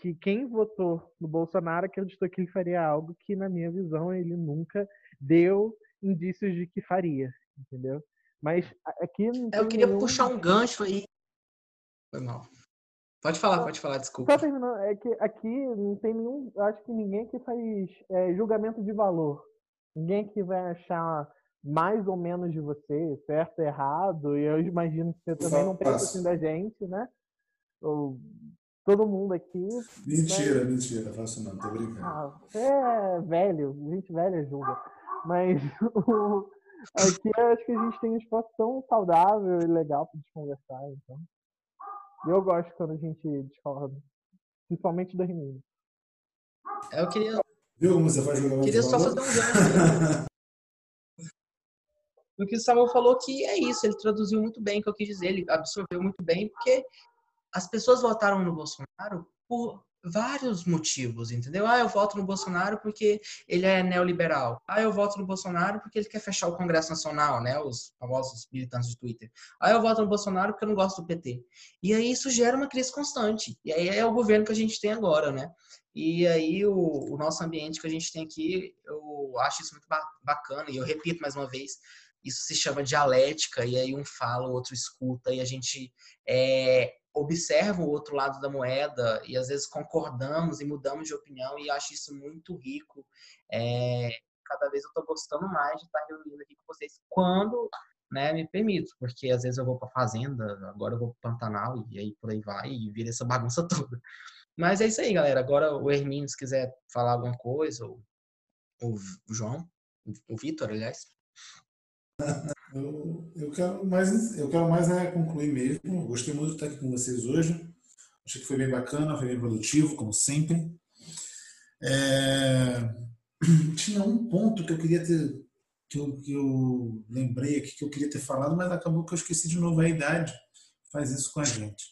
que quem votou no Bolsonaro acreditou que ele faria algo que, na minha visão, ele nunca deu indícios de que faria, entendeu? Mas aqui Eu queria nenhum... puxar um gancho aí. Foi mal. Pode falar, pode falar, desculpa. Só terminando, é que aqui não tem nenhum. Acho que ninguém que faz é, julgamento de valor. Ninguém que vai achar mais ou menos de você, certo, errado, e eu imagino que você também não pensa assim da gente, né? Ou, todo mundo aqui. Mentira, mas... mentira, faço não, tô brincando. Ah, você é velho, gente velha julga. Mas aqui eu acho que a gente tem um espaço tão saudável e legal para gente conversar, então. Eu gosto quando a gente discorda, principalmente das meninas. Eu queria. Viu como você faz jogar Queria só fazer um gancho. o que o Samuel falou que é isso, ele traduziu muito bem o que eu quis dizer, ele absorveu muito bem, porque as pessoas votaram no Bolsonaro por vários motivos, entendeu? Ah, eu voto no Bolsonaro porque ele é neoliberal. Ah, eu voto no Bolsonaro porque ele quer fechar o Congresso Nacional, né? Os famosos militantes de Twitter. Ah, eu voto no Bolsonaro porque eu não gosto do PT. E aí isso gera uma crise constante. E aí é o governo que a gente tem agora, né? E aí o, o nosso ambiente que a gente tem aqui, eu acho isso muito bacana. E eu repito mais uma vez, isso se chama dialética, e aí um fala, o outro escuta, e a gente é, observa o outro lado da moeda e às vezes concordamos e mudamos de opinião e acho isso muito rico. É, cada vez eu estou gostando mais de estar reunindo aqui com vocês quando né, me permito, porque às vezes eu vou para fazenda, agora eu vou para Pantanal e aí por aí vai e vira essa bagunça toda. Mas é isso aí, galera. Agora o Hermínio, se quiser falar alguma coisa, ou o João, o Vitor, aliás. Eu, eu quero mais, eu quero mais é concluir mesmo. Gostei muito de estar aqui com vocês hoje. Achei que foi bem bacana, foi bem produtivo, como sempre. É... Tinha um ponto que eu queria ter, que eu, que eu lembrei aqui que eu queria ter falado, mas acabou que eu esqueci de novo. A idade faz isso com a gente.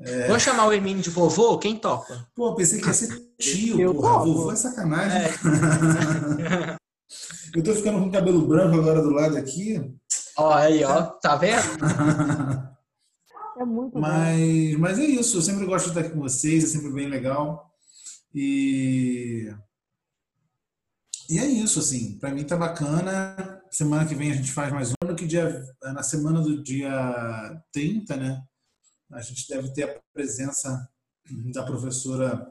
É... Vou chamar o Hermínio de vovô? Quem topa? Pô, pensei que ia ser tio, eu porra. Vovô é sacanagem. É. eu tô ficando com cabelo branco agora do lado aqui. Ó, aí, ó, tá vendo? É muito mas, mas é isso, eu sempre gosto de estar aqui com vocês, é sempre bem legal. E, e é isso, assim, para mim tá bacana. Semana que vem a gente faz mais um, que dia, na semana do dia 30, né? A gente deve ter a presença da professora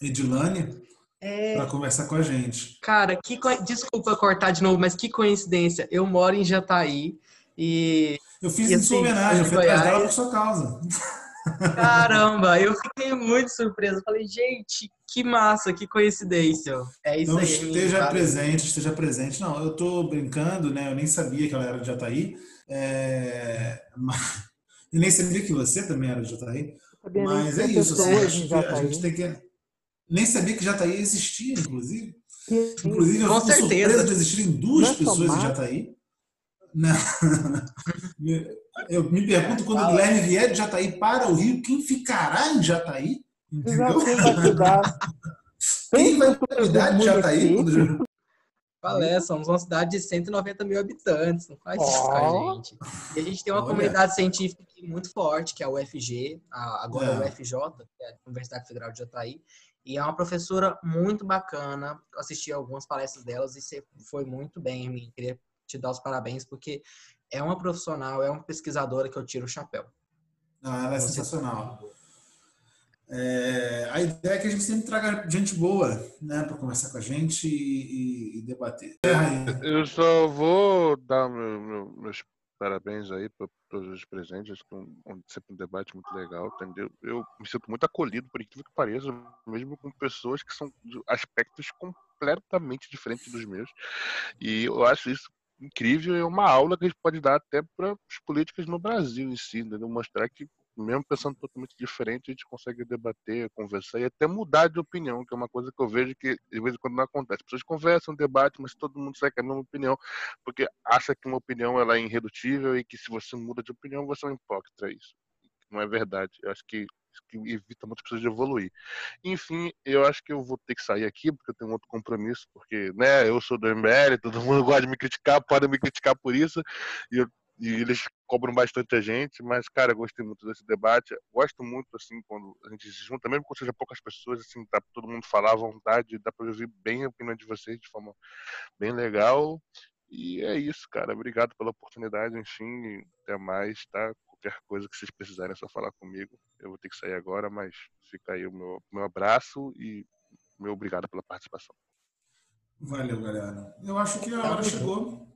Edilane, é... para conversar com a gente. Cara, que co... desculpa cortar de novo, mas que coincidência. Eu moro em Jataí e. Eu fiz e, assim, sua homenagem, eu fui atrás dela por sua causa. Caramba, eu fiquei muito surpreso. Falei, gente, que massa, que coincidência. É isso então, aí. Esteja presente, esteja presente. Não, eu tô brincando, né? Eu nem sabia que ela era de Jataí. É... Eu nem sabia que você também era de Jataí. Mas é isso, assim, a gente tem que nem sabia que Jataí existia, inclusive. Inclusive, eu fico surpresa de existirem duas Não pessoas em Jataí. Não. Eu me pergunto quando o Guilherme vier de Jataí para o Rio, quem ficará em Jataí? Entendeu? Quem vai cuidar? Quem vai cuidar de Jataí? Falé, somos uma cidade de 190 mil habitantes, não faz isso com a gente. E a gente tem uma Olha. comunidade científica muito forte, que é a UFG, agora é. a UFJ, que é a Universidade Federal de Jataí, e é uma professora muito bacana. Eu assisti algumas palestras delas e você foi muito bem, me queria te dar os parabéns, porque é uma profissional, é uma pesquisadora que eu tiro o chapéu. Ah, ela é sensacional. É, a ideia é que a gente sempre traga gente boa, né, para conversar com a gente e, e, e debater. Eu só vou dar meu, meu, meus parabéns aí para todos os presentes, acho que é um, sempre um debate muito legal, entendeu? Eu me sinto muito acolhido, por incrível que pareça, mesmo com pessoas que são de aspectos completamente diferentes dos meus. E eu acho isso incrível, é uma aula que a gente pode dar até para os políticos no Brasil em si, entendeu? Mostrar que mesmo pensando totalmente diferente, a gente consegue debater, conversar e até mudar de opinião, que é uma coisa que eu vejo que de vez em quando não acontece. As pessoas conversam, debatem, mas todo mundo com a mesma opinião, porque acha que uma opinião ela é irredutível e que se você muda de opinião, você é um hipócrita. Isso não é verdade. Eu acho que que evita muitas pessoas de evoluir. Enfim, eu acho que eu vou ter que sair aqui, porque eu tenho outro compromisso, porque, né, eu sou do MBL, todo mundo gosta de me criticar, podem me criticar por isso, e eu e eles cobram bastante a gente, mas, cara, eu gostei muito desse debate. Gosto muito, assim, quando a gente se junta, mesmo quando seja poucas pessoas, assim, dá pra todo mundo falar à vontade, dá pra ouvir bem a opinião de vocês de forma bem legal. E é isso, cara. Obrigado pela oportunidade, enfim, até mais, tá? Qualquer coisa que vocês precisarem é só falar comigo. Eu vou ter que sair agora, mas fica aí o meu, meu abraço e meu obrigado pela participação. Valeu, galera. Eu acho que a hora chegou.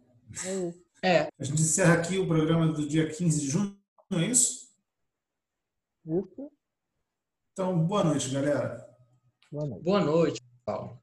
É. A gente encerra aqui o programa do dia 15 de junho, não é isso? Isso. Então, boa noite, galera. Boa noite. Boa noite, pessoal.